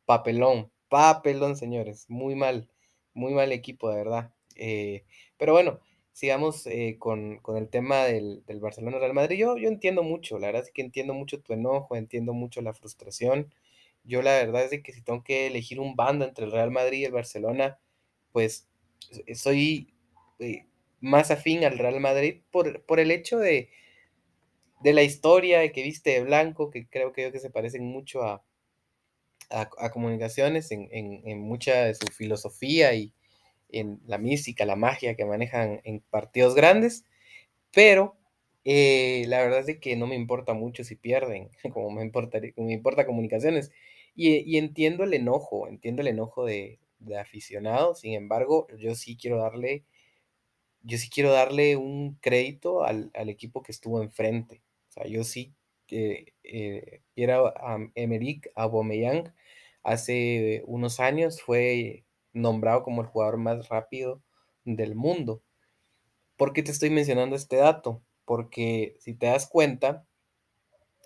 papelón, papelón, señores, muy mal, muy mal equipo, de verdad. Eh, pero bueno, sigamos eh, con, el tema del, Barcelona-Real Madrid. Yo, yo entiendo mucho, la verdad es que entiendo mucho tu enojo, entiendo mucho la frustración. Yo la verdad es de que si tengo que elegir un bando entre el Real Madrid y el Barcelona, pues soy... Eh, más afín al Real Madrid por, por el hecho de, de, la historia de que viste de blanco, que creo que, que se parecen mucho a, a, comunicaciones en, en, mucha de su filosofía y en la mística, la magia que manejan en partidos grandes, pero eh, la verdad es que no me importa mucho si pierden, como me importa, me importa comunicaciones. Y, y, entiendo el enojo, entiendo el enojo de, de aficionados, sin embargo, yo sí quiero darle yo sí quiero darle un crédito al, equipo que estuvo enfrente. O sea, yo sí eh, era a Emerick Aubameyang hace unos años fue nombrado como el jugador más rápido del mundo. ¿Por qué te estoy mencionando este dato? Porque si te das cuenta,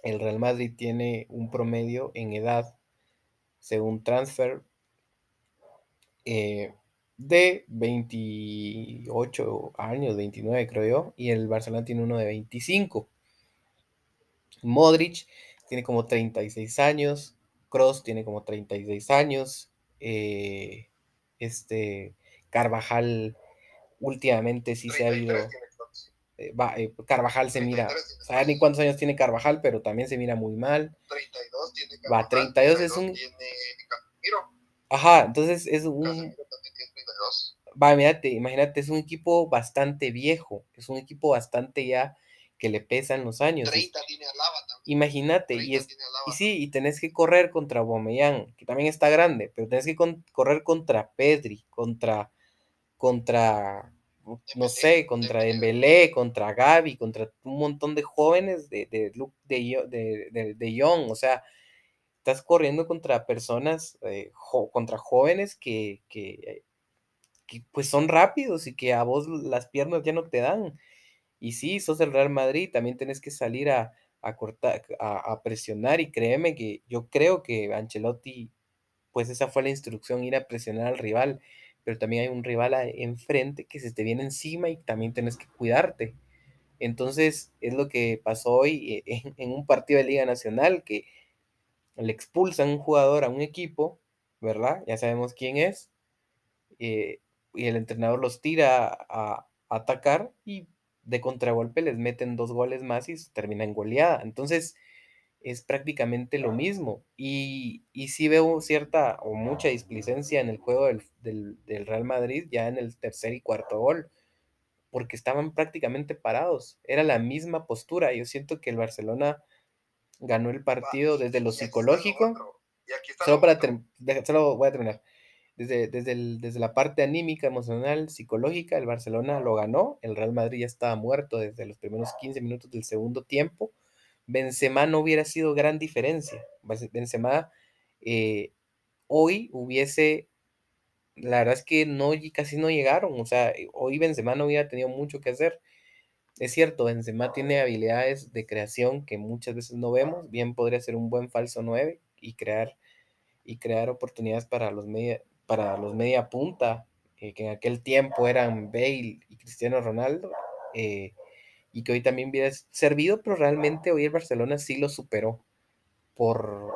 el Real Madrid tiene un promedio en edad, según Transfer, eh, de 28 años, 29 creo yo, y el Barcelona tiene uno de 25. Modric tiene como 36 años, Cross tiene como 36 años, eh, este Carvajal últimamente sí se ha habido... Eh, eh, Carvajal se mira, saber ni cuántos años tiene Carvajal, pero también se mira muy mal. 32 tiene Carvajal, Va, 32, es un... Ajá, entonces es un... Va, imagínate, imagínate, es un equipo bastante viejo, es un equipo bastante ya que le pesan los años. 30 tiene Imagínate, y, es, y sí, y tenés que correr contra Bomeyang, que también está grande, pero tenés que correr contra Pedri, contra, contra, no sé, contra Dembélé, contra Gaby, contra un montón de jóvenes de, de, de, de, de Young, o sea, estás corriendo contra personas, eh, contra jóvenes que, que que pues son rápidos y que a vos las piernas ya no te dan. Y sí, sos el Real Madrid, también tenés que salir a, cortar, a, presionar y créeme que yo creo que Ancelotti, pues esa fue la instrucción, ir a presionar al rival, pero también hay un rival enfrente que se te viene encima y también tenés que cuidarte. Entonces es lo que pasó hoy eh, en, un partido de Liga Nacional, que le expulsan un jugador a un equipo, ¿verdad? Ya sabemos quién es. Eh, y el entrenador los tira a, atacar y de contragolpe les meten dos goles más y termina en goleada. Entonces es prácticamente lo mismo. Y, y sí veo cierta o mucha displicencia en el juego del, Real Madrid ya en el tercer y cuarto gol, porque estaban prácticamente parados. Era la misma postura. Yo siento que el Barcelona ganó el partido desde lo psicológico. Solo para solo voy a terminar desde, desde, la parte anímica, emocional, psicológica, el Barcelona lo ganó, el Real Madrid ya estaba muerto desde los primeros 15 minutos del segundo tiempo. Benzema no hubiera sido gran diferencia. Benzema eh, hoy hubiese, la verdad es que no, casi no llegaron, o sea, hoy Benzema no hubiera tenido mucho que hacer. Es cierto, Benzema tiene habilidades de creación que muchas veces no vemos, bien podría ser un buen falso 9 y crear y crear oportunidades para los media, para los media punta, eh, que en aquel tiempo eran Bale y Cristiano Ronaldo, eh, y que hoy también hubiera servido, pero realmente hoy el Barcelona sí lo superó por,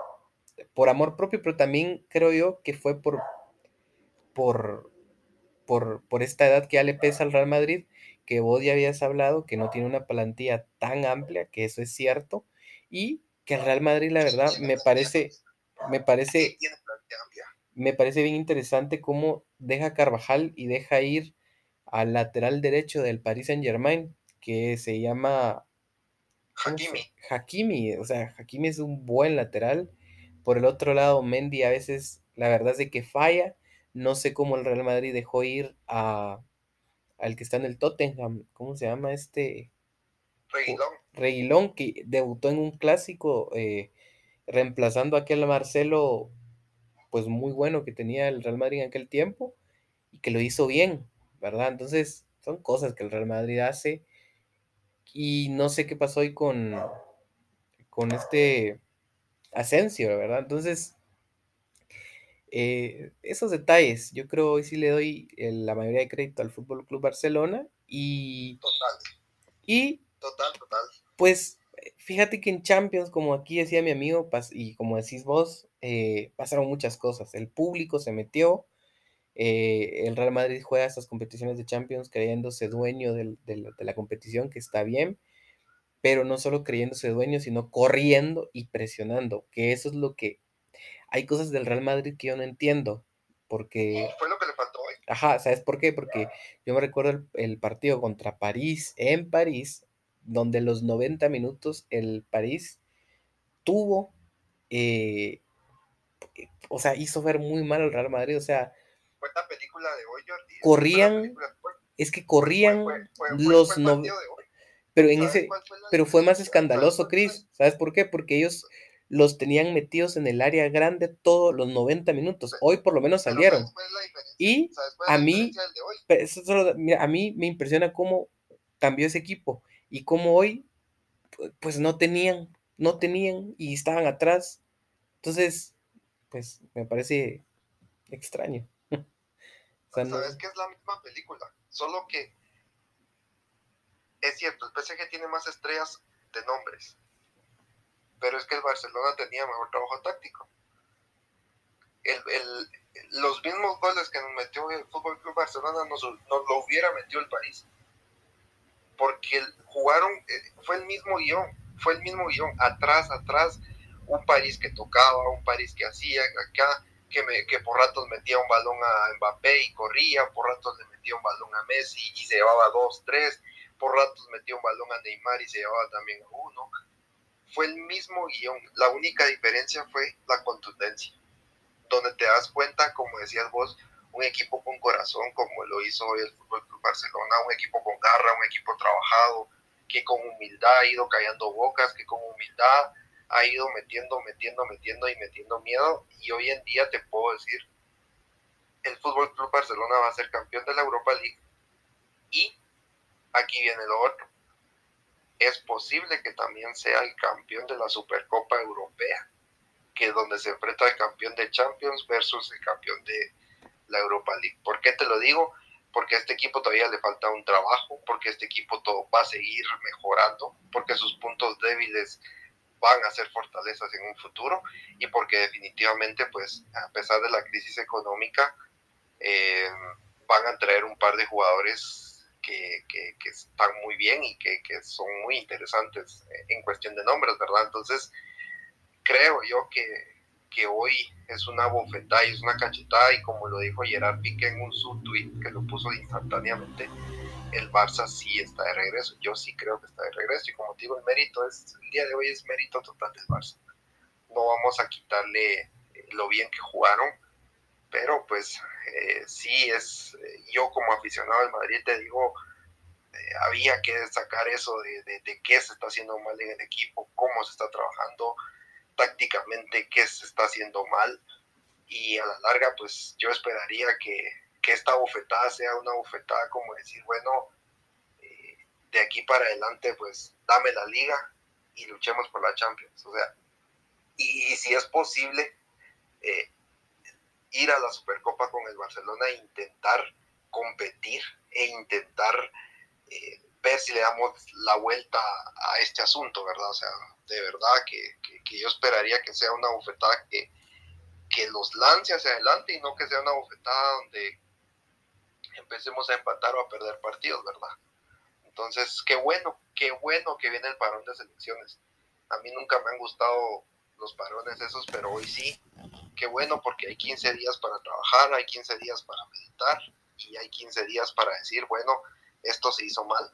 por amor propio, pero también creo yo que fue por, por, por, por esta edad que ya le pesa al Real Madrid, que vos ya habías hablado, que no tiene una plantilla tan amplia, que eso es cierto, y que el Real Madrid, la verdad, me parece, me parece, me parece bien interesante cómo deja Carvajal y deja ir al lateral derecho del Paris Saint Germain, que se llama Hakimi. Hakimi, o sea, Hakimi es un buen lateral. Por el otro lado, Mendy a veces, la verdad es de que falla. No sé cómo el Real Madrid dejó ir a al que está en el Tottenham, ¿cómo se llama este? Reguilón. Reguilón, que debutó en un clásico, eh, reemplazando a aquel Marcelo, pues muy bueno que tenía el Real Madrid en aquel tiempo, y que lo hizo bien, ¿verdad? Entonces, son cosas que el Real Madrid hace, y no sé qué pasó hoy con, con este Asensio, ¿verdad? Entonces, eh, esos detalles, yo creo hoy sí le doy la mayoría de crédito al Fútbol Club Barcelona y. Total. Y. Total, total. Pues fíjate que en Champions, como aquí decía mi amigo, y como decís vos, eh, pasaron muchas cosas. El público se metió. Eh, el Real Madrid juega estas competiciones de Champions creyéndose dueño de la competición, que está bien, pero no solo creyéndose dueño, sino corriendo y presionando, que eso es lo que hay cosas del Real Madrid que yo no entiendo, porque... Fue lo que le faltó hoy. Ajá, ¿sabes por qué? Porque yo me recuerdo el, partido contra París, en París, donde los 90 minutos el París tuvo, eh, o sea, hizo ver muy mal al Real Madrid, o sea... Fue la película de hoy, Jordi. Corrían, es que corrían los... No, pero en ese, pero fue más escandaloso, Chris, ¿sabes por qué? Porque ellos los tenían metidos en el área grande todos los 90 minutos. Hoy por lo menos salieron. Y a mí, a mí me impresiona cómo cambió ese equipo y cómo hoy, pues no tenían, no tenían y estaban atrás. Entonces, pues me parece extraño. Sabes que es la misma película, solo que es cierto, el PSG tiene más estrellas de nombres, pero es que el Barcelona tenía mejor trabajo táctico. los mismos goles que nos metió el Fútbol Club Barcelona nos, lo hubiera metido el París. Porque jugaron, eh, fue el mismo guion, fue el mismo guion, atrás, atrás, un París que tocaba, un París que hacía, acá, que, que por ratos metía un balón a Mbappé y corría, por ratos le metía un balón a Messi y se llevaba dos, tres, por ratos metía un balón a Neymar y se llevaba también uno. Fue el mismo guion, la única diferencia fue la contundencia, donde te das cuenta, como decías vos, un equipo con corazón, como lo hizo hoy el Fútbol Club Barcelona, un equipo con garra, un equipo trabajado, que con humildad ha ido callando bocas, que con humildad ha ido metiendo, metiendo, metiendo y metiendo miedo. Y hoy en día te puedo decir, el Fútbol Club Barcelona va a ser campeón de la Europa League. Y aquí viene lo otro es posible que también sea el campeón de la Supercopa Europea, que es donde se enfrenta el campeón de Champions versus el campeón de la Europa League. ¿Por qué te lo digo? Porque a este equipo todavía le falta un trabajo, porque este equipo todo va a seguir mejorando, porque sus puntos débiles van a ser fortalezas en un futuro y porque definitivamente, pues, a pesar de la crisis económica, eh, van a traer un par de jugadores que, que, están muy bien y que, que, son muy interesantes en cuestión de nombres, ¿verdad? Entonces, creo yo que, hoy es una bofetada y es una cachetada y como lo dijo Gerard Piqué en un subtweet que lo puso instantáneamente, el Barça sí está de regreso. Yo sí creo que está de regreso y como te digo, el mérito es, el día de hoy es mérito total del Barça. No vamos a quitarle lo bien que jugaron, pero pues eh, sí es, eh, yo como aficionado del Madrid te digo, eh, había que destacar eso de, de, qué se está haciendo mal en el equipo, cómo se está trabajando tácticamente, qué se está haciendo mal y a la larga pues yo esperaría que, que esta bofetada sea una bofetada como decir, bueno, de aquí para adelante pues dame la liga y luchemos por la Champions, o sea, y, si es posible, eh, ir a la Supercopa con el Barcelona e intentar competir e intentar eh, ver si le damos la vuelta a este asunto, ¿verdad? O sea, de verdad que, yo esperaría que sea una bofetada que, que los lance hacia adelante y no que sea una bofetada donde empecemos a empatar o a perder partidos, ¿verdad? Entonces, qué bueno, qué bueno que viene el parón de selecciones. A mí nunca me han gustado los parones esos, pero hoy sí, qué bueno porque hay 15 días para trabajar, hay 15 días para meditar y hay 15 días para decir, bueno, esto se hizo mal.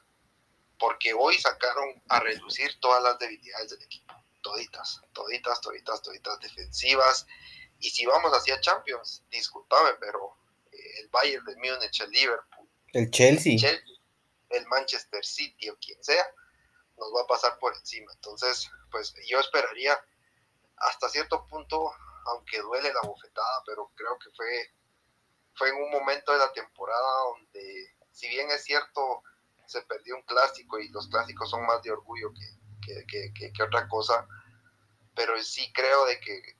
Porque hoy sacaron a reducir todas las debilidades del equipo. Toditas, toditas, toditas, toditas defensivas. Y si vamos hacia Champions, discúlpame, pero el Bayern de Múnich, el Liverpool, el Chelsea. el Chelsea, el Manchester City o quien sea, nos va a pasar por encima. Entonces, pues yo esperaría hasta cierto punto, aunque duele la bofetada, pero creo que fue, fue en un momento de la temporada donde, si bien es cierto, se perdió un clásico y los clásicos son más de orgullo que, que, que, otra cosa, pero sí creo de que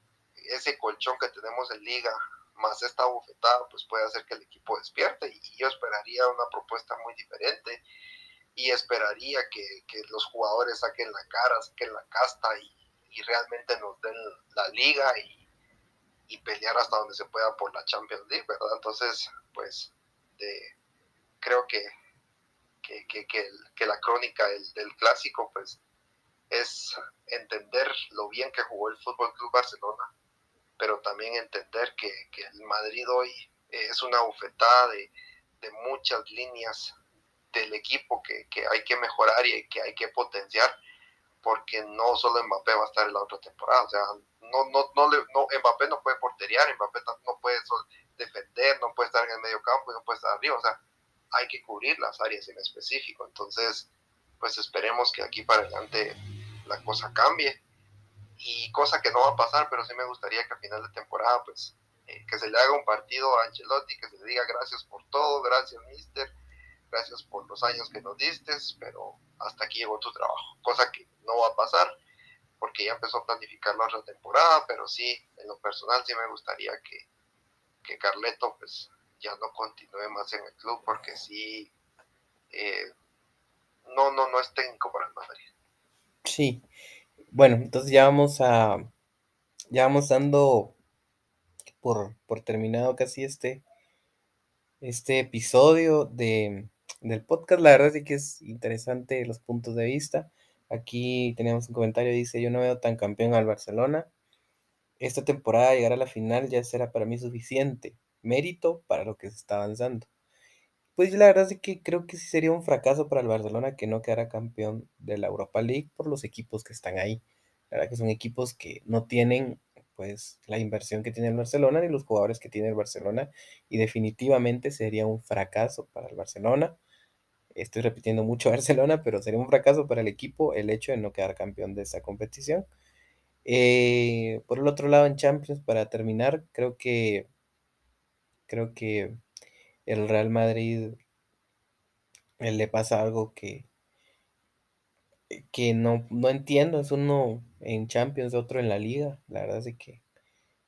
ese colchón que tenemos en liga más esta bofetada pues puede hacer que el equipo despierte y yo esperaría una propuesta muy diferente y esperaría que, que los jugadores saquen la cara, saquen la casta y, y realmente nos den la liga y, pelear hasta donde se pueda por la Champions League, ¿verdad? Entonces, pues creo que, que, la crónica del, clásico, pues es entender lo bien que jugó el Fútbol Club Barcelona, pero también entender que, el Madrid hoy es una bufetada de, de muchas líneas del equipo que, que, hay que mejorar y que hay que potenciar porque no solo Mbappé va a estar en la otra temporada, o sea, no, no, no, no Mbappé no puede porteriar, Mbappé no puede defender, no puede estar en el medio campo y no puede estar arriba, o sea, hay que cubrir las áreas en específico, entonces, pues esperemos que aquí para adelante la cosa cambie, y cosa que no va a pasar, pero sí me gustaría que a final de temporada, pues, eh, que se le haga un partido a Ancelotti, que se le diga gracias por todo, gracias mister, gracias por los años que nos diste, pero hasta aquí llegó tu trabajo, cosa que no va a pasar porque ya empezó a planificar la otra temporada, pero sí, en lo personal sí me gustaría que, que Carleto pues ya no continúe más en el club porque sí, eh, no, no, no es técnico para el Madrid. Sí, bueno, entonces ya vamos a, ya vamos dando por, por terminado casi este, este episodio de, del podcast. La verdad sí que es interesante los puntos de vista. Aquí tenemos un comentario, dice, yo no veo tan campeón al Barcelona. Esta temporada llegar a la final ya será para mí suficiente. Mérito para lo que se está avanzando. Pues la verdad es que creo que sí sería un fracaso para el Barcelona que no quedara campeón de la Europa League por los equipos que están ahí. La verdad que son equipos que no tienen pues la inversión que tiene el Barcelona ni los jugadores que tiene el Barcelona y definitivamente sería un fracaso para el Barcelona estoy repitiendo mucho Barcelona, pero sería un fracaso para el equipo el hecho de no quedar campeón de esa competición. Eh, por el otro lado, en Champions, para terminar, creo que creo que el Real Madrid le pasa algo que, que no, no entiendo. Es uno en Champions, otro en la liga. La verdad es que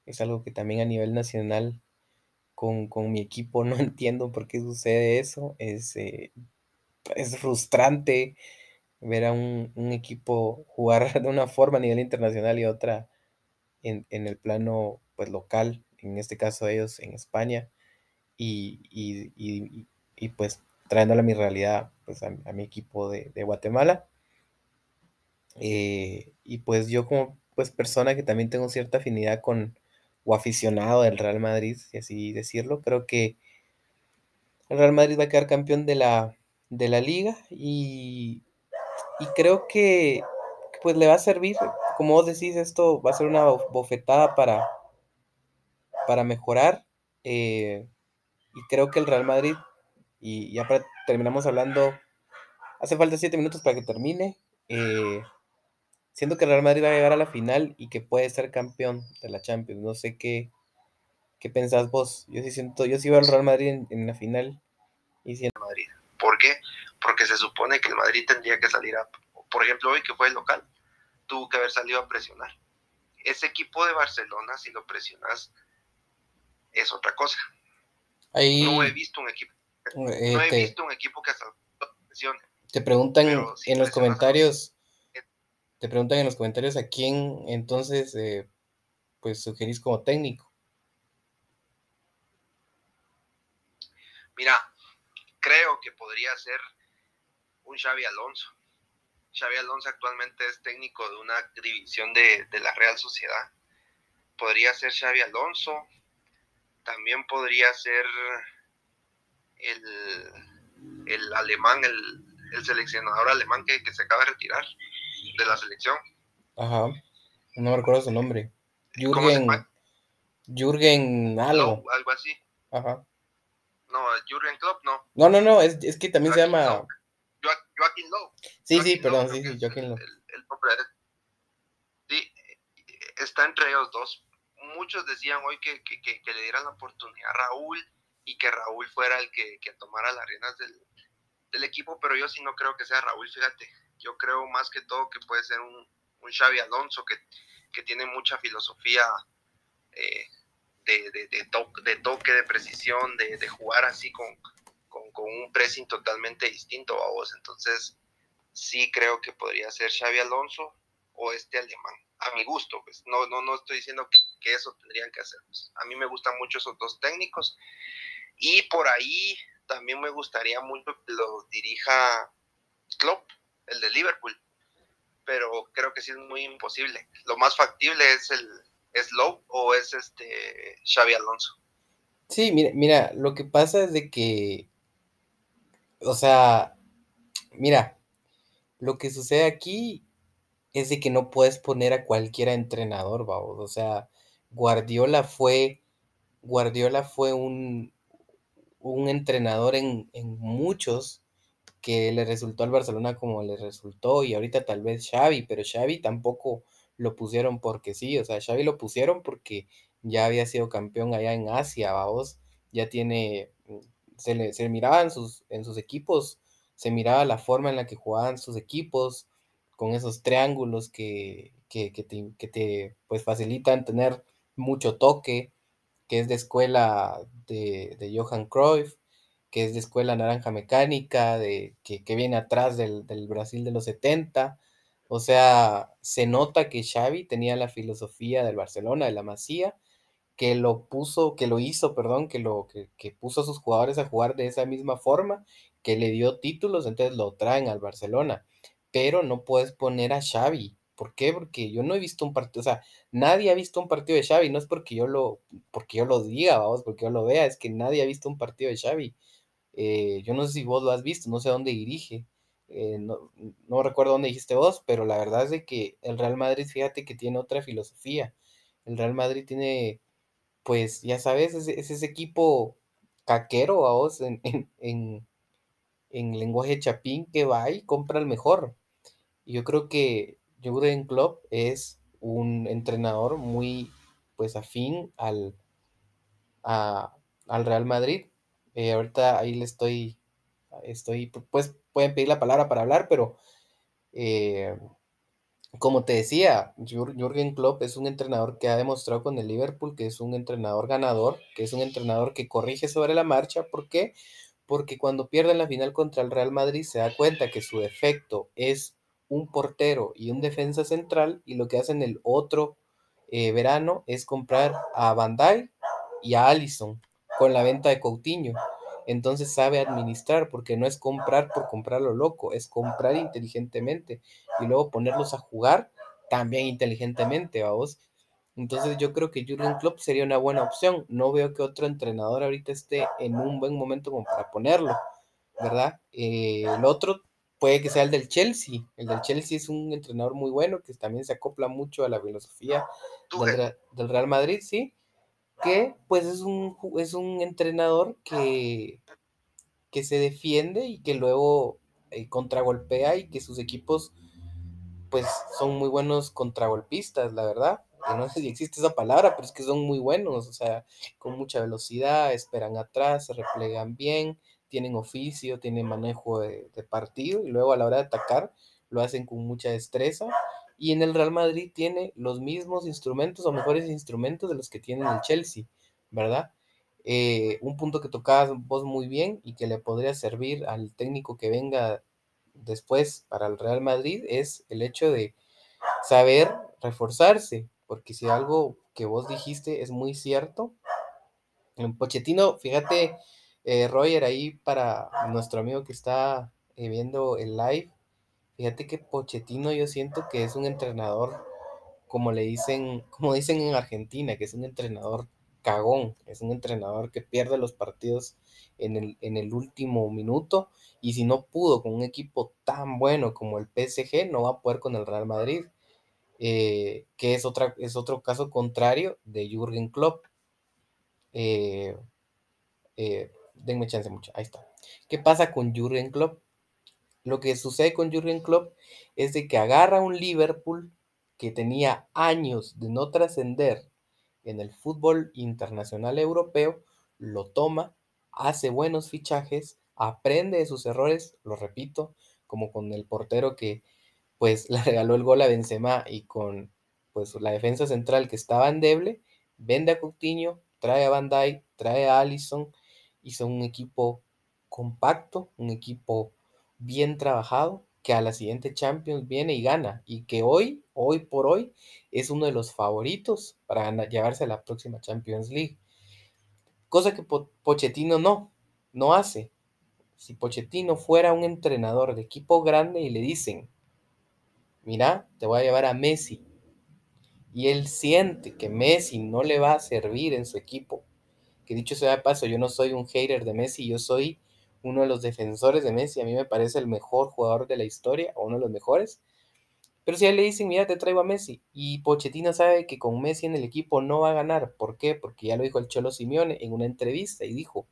es algo que también a nivel nacional con, con mi equipo no entiendo por qué sucede eso. Es, eh, es frustrante ver a un, equipo jugar de una forma a nivel internacional y otra en, el plano pues local, en este caso ellos en España, y, y, pues trayéndole a mi realidad pues a, mi equipo de, Guatemala. Eh, y pues yo como pues persona que también tengo cierta afinidad con o aficionado del Real Madrid, si así decirlo, creo que el Real Madrid va a quedar campeón de la, de la liga y, creo que pues le va a servir, como vos decís, esto va a ser una bofetada para, para mejorar eh, creo que el Real Madrid, y ya terminamos hablando, hace falta siete minutos para que termine, eh, siento que el Real Madrid va a llegar a la final y que puede ser campeón de la Champions, no sé qué, qué pensás vos, yo sí siento, yo sí veo al Real Madrid en, en la final y siento Madrid. ¿Por qué? Porque se supone que el Madrid tendría que salir a, por ejemplo, hoy que fue el local, tuvo que haber salido a presionar. Ese equipo de Barcelona, si lo presionas, es otra cosa. No he visto un equipo, eh, no he visto un equipo que presione. Te preguntan en los comentarios, te preguntan en los comentarios a quién entonces eh, pues sugerís como técnico. Mira, creo que podría ser un Xavi Alonso. Xavi Alonso actualmente es técnico de una división de, la Real Sociedad, podría ser Xavi Alonso, también podría ser el, el alemán, el, el seleccionador alemán que, que, se acaba de retirar de la selección. Ajá, no me recuerdo su nombre. Jürgen, Jürgen algo. algo así. Ajá. No, Jürgen Klopp no. No, no, no, es, es que también se llama... Joaquín Lowe. Sí, sí, perdón, sí, sí, Joaquín Lowe. El, el, sí, está entre ellos dos. Muchos decían hoy que, que, le dieran la oportunidad a Raúl y que Raúl fuera el que, tomara las riendas del, del, equipo, pero yo sí no creo que sea Raúl, fíjate. Yo creo más que todo que puede ser un, un Xavi Alonso que, tiene mucha filosofía eh, de, de, de, de, toque, de precisión, de, de jugar así con, con, con, un pressing totalmente distinto a vos. Entonces, sí creo que podría ser Xavi Alonso o este alemán. A mi gusto, pues no, no, no estoy diciendo que, eso tendrían que hacer. Pues. A mí me gustan mucho esos dos técnicos. Y por ahí también me gustaría mucho que lo dirija Klopp, el de Liverpool. Pero creo que sí es muy imposible. Lo más factible es el es o es este Xavi Alonso. Sí, mira, mira, lo que pasa es de que o sea, mira, lo que sucede aquí es de que no puedes poner a cualquiera entrenador, vamos. O sea, Guardiola fue, Guardiola fue un, un entrenador en, en, muchos que le resultó al Barcelona como le resultó y ahorita tal vez Xavi, pero Xavi tampoco lo pusieron porque sí, o sea, Xavi lo pusieron porque ya había sido campeón allá en Asia, vamos, ya tiene se le, se miraba en sus, en sus equipos, se miraba la forma en la que jugaban sus equipos, con esos triángulos que, que, que, te, que te, pues, facilitan tener mucho toque, que es de escuela de, de Johan Cruyff, que es de escuela naranja mecánica, de, que, que viene atrás del, del, Brasil de los 70. O sea, se nota que Xavi tenía la filosofía del Barcelona, de la Masía, que lo puso, que lo hizo, perdón, que lo que, que, puso a sus jugadores a jugar de esa misma forma, que le dio títulos, entonces lo traen al Barcelona. Pero no puedes poner a Xavi. ¿Por qué? Porque yo no he visto un partido, o sea, nadie ha visto un partido de Xavi, no es porque yo lo, porque yo lo diga, vamos, porque yo lo vea, es que nadie ha visto un partido de Xavi. Eh, yo no sé si vos lo has visto, no sé dónde dirige, eh, no, no, recuerdo dónde dijiste vos, pero la verdad es de que el Real Madrid, fíjate que tiene otra filosofía. El Real Madrid tiene pues ya sabes, es, es ese equipo caquero, vos, en, en, en, en, lenguaje chapín que va y compra el mejor. Yo creo que Jurgen Klopp es un entrenador muy, pues, afín al, al Real Madrid. Eh, ahorita ahí le estoy, estoy, pues, pueden pedir la palabra para hablar, pero eh, como te decía, Jürgen Klopp es un entrenador que ha demostrado con el Liverpool que es un entrenador ganador, que es un entrenador que corrige sobre la marcha. ¿Por qué? Porque cuando pierde la final contra el Real Madrid se da cuenta que su defecto es un portero y un defensa central y lo que hacen el otro eh, verano es comprar a Dijk y a Allison con la venta de Coutinho entonces sabe administrar, porque no es comprar por comprar lo loco, es comprar inteligentemente y luego ponerlos a jugar también inteligentemente, vamos. Entonces yo creo que Jurgen Klopp sería una buena opción. No veo que otro entrenador ahorita esté en un buen momento como para ponerlo, ¿verdad? Eh, el otro puede que sea el del Chelsea. El del Chelsea es un entrenador muy bueno que también se acopla mucho a la filosofía del, del Real Madrid, sí que pues es un, es un entrenador que, que se defiende y que luego eh, contragolpea y que sus equipos pues son muy buenos contragolpistas, la verdad. no sé si existe esa palabra, pero es que son muy buenos, o sea, con mucha velocidad, esperan atrás, se replegan bien, tienen oficio, tienen manejo de, partido y luego a la hora de atacar lo hacen con mucha destreza y en el Real Madrid tiene los mismos instrumentos o mejores instrumentos de los que tiene el Chelsea, ¿verdad? Eh, un punto que tocabas vos muy bien y que le podría servir al técnico que venga después para el Real Madrid es el hecho de saber reforzarse, porque si algo que vos dijiste es muy cierto, en Pochettino, fíjate, eh, Roger, ahí para nuestro amigo que está eh, viendo el live, Fíjate que Pochettino yo siento que es un entrenador como le dicen, como dicen en Argentina, que es un entrenador cagón, es un entrenador que pierde los partidos en el, en el último minuto y si no pudo con un equipo tan bueno como el PSG, no va a poder con el Real Madrid, eh, que es, otra, es otro caso contrario de Jürgen Klopp. Eh, eh, denme chance mucho, ahí está. ¿Qué pasa con Jürgen Klopp? Lo que sucede con Jürgen Klopp es de que agarra un Liverpool que tenía años de no trascender en el fútbol internacional europeo, lo toma, hace buenos fichajes, aprende de sus errores, lo repito, como con el portero que pues le regaló el gol a Benzema y con pues la defensa central que estaba endeble, vende a Coutinho, trae a Van Dijk, trae a Allison, hizo un equipo compacto, un equipo bien trabajado, que a la siguiente Champions viene y gana, y que hoy, hoy por hoy, es uno de los favoritos para llevarse a la próxima Champions League. Cosa que Pochettino no, no hace. Si Pochettino fuera un entrenador de equipo grande y le dicen, mira, te voy a llevar a Messi, y él siente que Messi no le va a servir en su equipo, que dicho sea de paso, yo no soy un hater de Messi, yo soy uno de los defensores de Messi, a mí me parece el mejor jugador de la historia, o uno de los mejores. Pero si a le dicen, mira, te traigo a Messi, y Pochettino sabe que con Messi en el equipo no va a ganar. ¿Por qué? Porque ya lo dijo el Cholo Simeone en una entrevista y dijo,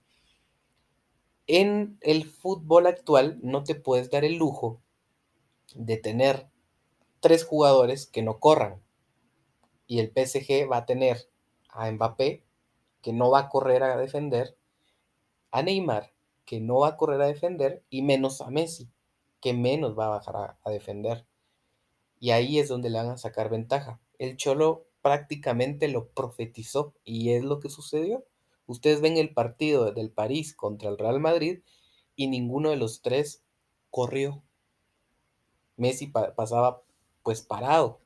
en el fútbol actual no te puedes dar el lujo de tener tres jugadores que no corran. Y el PSG va a tener a Mbappé, que no va a correr a defender, a Neymar, que no va a correr a defender, y menos a Messi, que menos va a bajar a, defender. Y ahí es donde le van a sacar ventaja. El Cholo prácticamente lo profetizó y es lo que sucedió. Ustedes ven el partido del París contra el Real Madrid y ninguno de los tres corrió. Messi pasaba pues parado,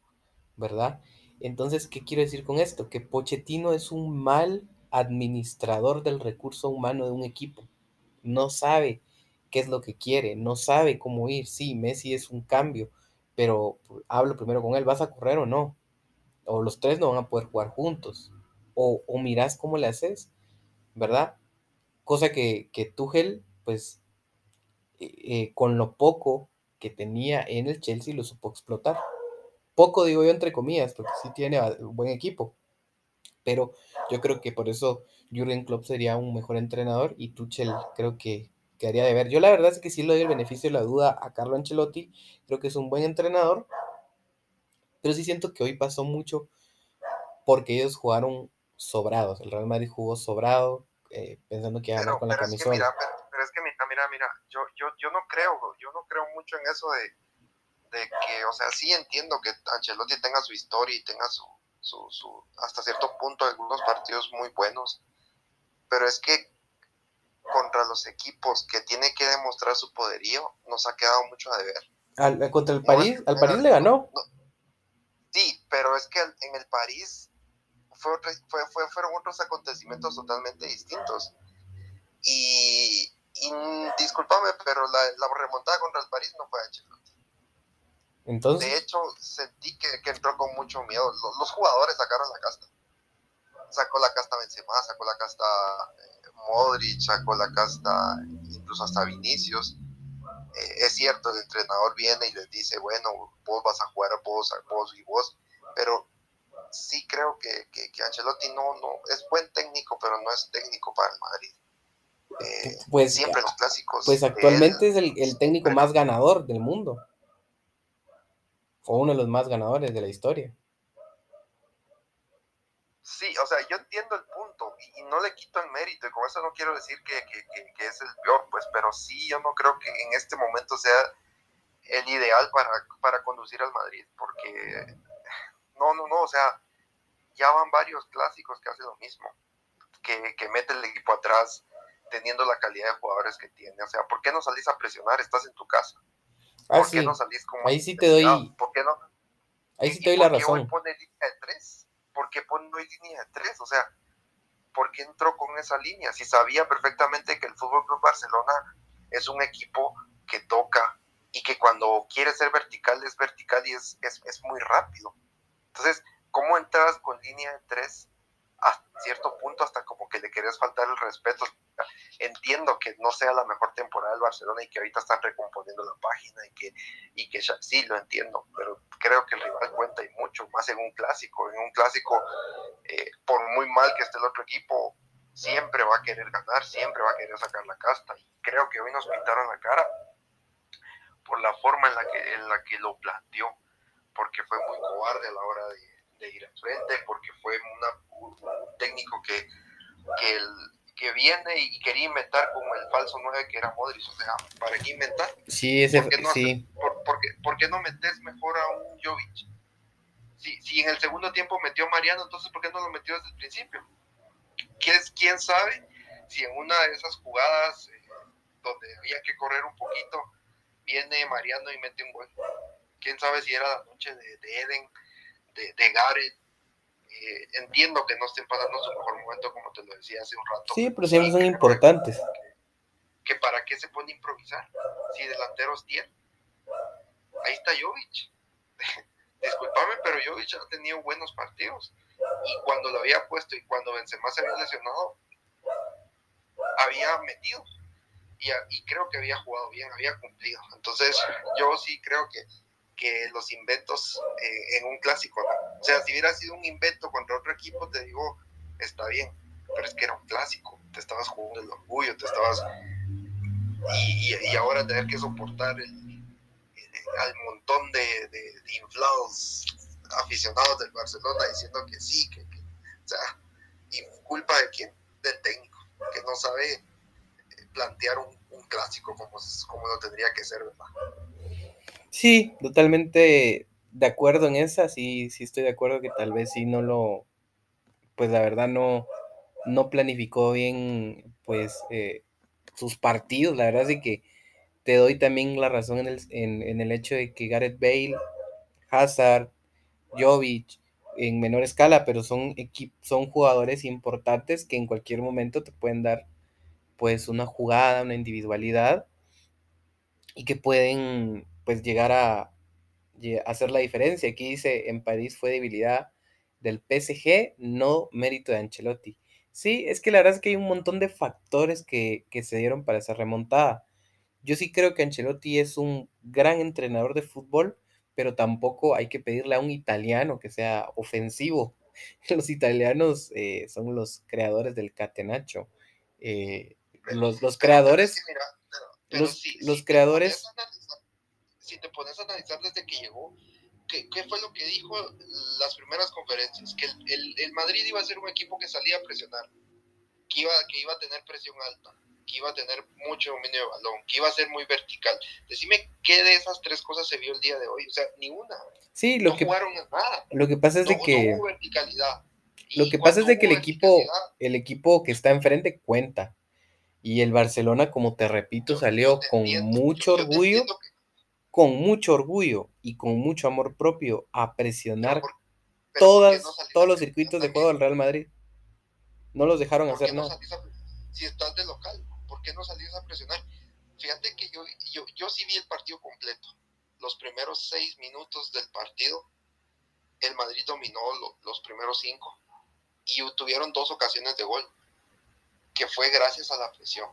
¿verdad? Entonces, ¿qué quiero decir con esto? Que Pochettino es un mal administrador del recurso humano de un equipo no sabe qué es lo que quiere, no sabe cómo ir. Sí, Messi es un cambio, pero hablo primero con él, ¿vas a correr o no? O los tres no van a poder jugar juntos. O, o mirás cómo le haces, ¿verdad? Cosa que, que Tuchel, pues, eh, eh, con lo poco que tenía en el Chelsea, lo supo explotar. Poco digo yo entre comillas, porque sí tiene un buen equipo. Pero yo creo que por eso Jürgen Klopp sería un mejor entrenador y Tuchel creo que quedaría de ver. Yo la verdad es que sí le doy el beneficio de la duda a Carlo Ancelotti, creo que es un buen entrenador, pero sí siento que hoy pasó mucho porque ellos jugaron sobrados. El Real Madrid jugó sobrado, eh, pensando que iba a ganar con la camisola. mira, pero, es que mira, mira, mira, yo, yo, yo no creo, yo no creo mucho en eso de, de que, o sea, sí entiendo que Ancelotti tenga su historia y tenga su, su, su, hasta cierto punto algunos partidos muy buenos, pero es que contra los equipos que tiene que demostrar su poderío, nos ha quedado mucho a deber. contra el París, al París le ganó. sí, pero es que en el París fue, fue, fueron otros acontecimientos totalmente distintos. Y, y discúlpame, pero la, la, remontada contra el París no fue Ancelotti. Entonces. De hecho, sentí que, que entró con mucho miedo. Los, los, jugadores sacaron la casta. Sacó la casta Benzema, sacó la casta Modric, sacó la casta incluso hasta Vinicius. Eh, es cierto, el entrenador viene y les dice, bueno, vos vas a jugar vos, vos y vos, pero sí creo que, que, Ancelotti no, no es buen técnico, pero no es técnico para el Madrid. Eh, pues siempre los clásicos. Pues actualmente es el, el técnico más ganador del mundo. Fue uno de los más ganadores de la historia. Sí, o sea, yo entiendo el punto y, no le quito el mérito y con eso no quiero decir que, es el peor, pues, pero sí, yo no creo que en este momento sea el ideal para, para conducir al Madrid, porque no, no, no, o sea, ya van varios clásicos que hacen lo mismo, que, que mete el equipo atrás teniendo la calidad de jugadores que tiene, o sea, ¿por qué no salís a presionar? Estás en tu casa. Ah, ¿Por qué no salís como Ahí sí te doy. ¿Por qué no? Ahí sí te doy la razón. ¿Por qué pone línea de tres? ¿Por qué pone línea de tres? O sea, ¿por qué entró con esa línea? Si sabía perfectamente que el Fútbol Club Barcelona es un equipo que toca y que cuando quiere ser vertical es vertical y es, es, es muy rápido. Entonces, ¿cómo entras con línea de tres a cierto punto hasta como que le querías faltar el respeto? Entiendo que no sea la mejor temporada del Barcelona y que ahorita están recomponiendo la página y que, y que sí, lo entiendo, pero creo que el rival cuenta y mucho, más en un clásico. En un clásico, eh, por muy mal que esté el otro equipo, siempre va a querer ganar, siempre va a querer sacar la casta. Y creo que hoy nos pintaron la cara por la forma en la que, en la que lo planteó, porque fue muy cobarde a la hora de, ir al frente, porque fue un técnico que, que, que viene y quería inventar como el falso 9 que era Modric, o sea, ¿para qué inventar? Sí, ese, ¿Por no sí. por, qué, no metes mejor a un Jovic? Si, si en el segundo tiempo metió Mariano, entonces ¿por qué no lo metió desde el principio? ¿Quién, sabe si en una de esas jugadas eh, donde había que correr un poquito, viene Mariano y mete un gol? ¿Quién sabe si era la noche de, Eden, de, de Gareth? Eh, entiendo que no estén pasando su mejor momento, como te lo decía hace un rato. Sí, pero siempre son importantes. Que, para qué se pone a improvisar si delanteros tiene. Ahí está Jovic. Disculpame, pero Jovic ha tenido buenos partidos y cuando lo había puesto y cuando Benzema se había lesionado, había metido. Y, y, creo que había jugado bien, había cumplido. Entonces, yo sí creo que, que los inventos eh, en un clásico. O sea, si hubiera sido un invento contra otro equipo, te digo, está bien, pero es que era un clásico, te estabas jugando el orgullo, te estabas... Y, y, ahora tener que soportar el, al montón de, de, de inflados aficionados del Barcelona diciendo que sí, que, o sea, y culpa de quién, del técnico, que no sabe eh, plantear un, clásico como, como lo tendría que ser, ¿verdad? Sí, totalmente de acuerdo en esa, sí, sí estoy de acuerdo que tal vez sí no lo, pues la verdad no, no planificó bien, pues, eh, sus partidos, la verdad es que te doy también la razón en el, en, en el hecho de que Gareth Bale, Hazard, Jovic en menor escala, pero son, son jugadores importantes que en cualquier momento te pueden dar pues una jugada, una individualidad y que pueden pues llegar a, hacer la diferencia. Aquí dice, en París fue debilidad del PSG, no mérito de Ancelotti. Sí, es que la verdad es que hay un montón de factores que, que se dieron para esa remontada. Yo sí creo que Ancelotti es un gran entrenador de fútbol, pero tampoco hay que pedirle a un italiano que sea ofensivo. Los italianos eh, son los creadores del catenacho. Eh, los, los creadores... los, creadores... si te pones a analizar desde que llegó, ¿qué, ¿qué, fue lo que dijo las primeras conferencias? Que el, el, Madrid iba a ser un equipo que salía a presionar, que iba, que iba a tener presión alta que iba a tener mucho dominio de balón, que iba a ser muy vertical. Decime qué de esas tres cosas se vio el día de hoy. O sea, ni una. Sí, lo no que jugaron nada. Lo que pasa es de que no hubo verticalidad. Lo que pasa es de que el equipo el equipo que está enfrente cuenta. Y el Barcelona, como te repito, salió con mucho orgullo, con mucho orgullo y con mucho amor propio a presionar todas, todos los circuitos de juego del Real Madrid. No los dejaron hacer nada. Si estás de local, ¿por qué no salías a presionar? Fíjate que yo, yo, yo sí vi el partido completo. Los primeros seis minutos del partido, el Madrid dominó los primeros cinco y tuvieron dos ocasiones de gol, que fue gracias a la presión.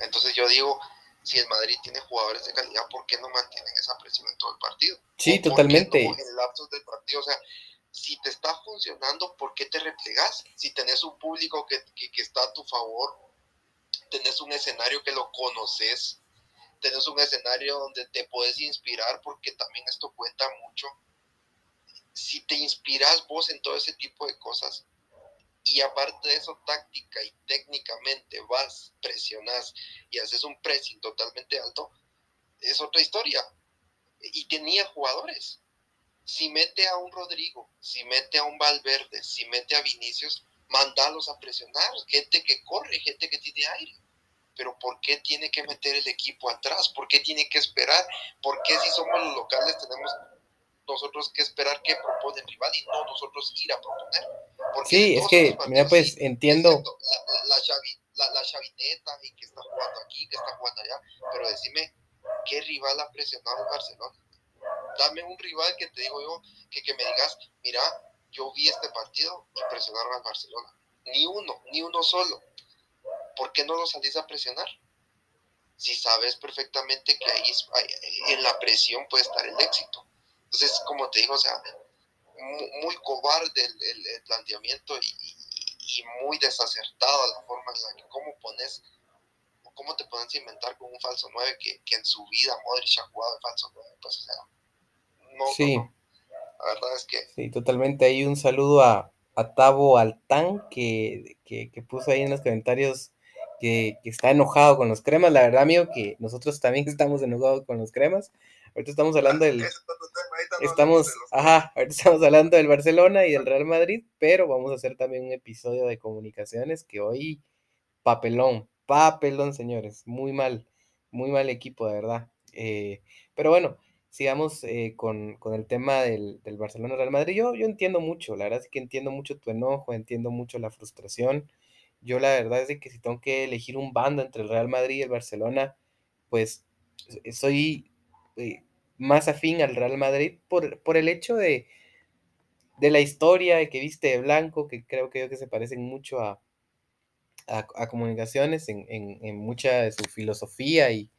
Entonces yo digo, si el Madrid tiene jugadores de calidad, ¿por qué no mantienen esa presión en todo el partido? Sí, totalmente. en lapsos del partido, o sea, si te está funcionando, ¿por qué te replegas? Si tenés un público que, que, que está a tu favor, tenés un escenario que lo conoces, tenés un escenario donde te puedes inspirar, porque también esto cuenta mucho. Si te inspiras vos en todo ese tipo de cosas, y aparte de eso, táctica y técnicamente vas, presionas y haces un pressing totalmente alto, es otra historia. Y tenía jugadores. Si mete a un Rodrigo, si mete a un Valverde, si mete a Vinicius, mandalos a presionar, gente que corre, gente que tiene aire. Pero ¿por qué tiene que meter el equipo atrás? ¿Por qué tiene que esperar? ¿Por qué si somos los locales tenemos nosotros que esperar que propone el rival y no nosotros ir a proponer? sí, es que, mira, pues entiendo. La, la, y que está jugando aquí, que está jugando allá, pero decime, ¿qué rival ha presionado Barcelona? dame un rival que te digo yo, que, que me digas, mira, yo vi este partido y presionaron al Barcelona. Ni uno, ni uno solo. ¿Por qué no lo salís a presionar? Si sabes perfectamente que ahí en la presión puede estar el éxito. Entonces, como te digo, o sea, muy, cobarde el, planteamiento y, muy desacertada la forma en la que cómo pones cómo te pones a inventar con un falso 9 que, en su vida Modric ha jugado de falso 9 pues o sea no, sí. la verdad es que sí totalmente. Hay un saludo a, a Tavo Altán que, que, puso ahí en los comentarios que, que, está enojado con los cremas. La verdad amigo que nosotros también estamos enojados con los cremas ahorita estamos hablando del estamos, ajá, ahorita estamos hablando del Barcelona y del Real Madrid, pero vamos a hacer también un episodio de comunicaciones que hoy, papelón, papelón, señores, muy mal, muy mal equipo, de verdad. Eh, pero bueno, sigamos eh, con, el tema del, Barcelona-Real Madrid. Yo, yo entiendo mucho, la verdad es que entiendo mucho tu enojo, entiendo mucho la frustración. Yo la verdad es de que si tengo que elegir un bando entre el Real Madrid y el Barcelona, pues soy eh, más afín al Real Madrid por, por el hecho de, de la historia de que viste de blanco, que creo que, que se parecen mucho a, a, comunicaciones, en, en, mucha de su filosofía y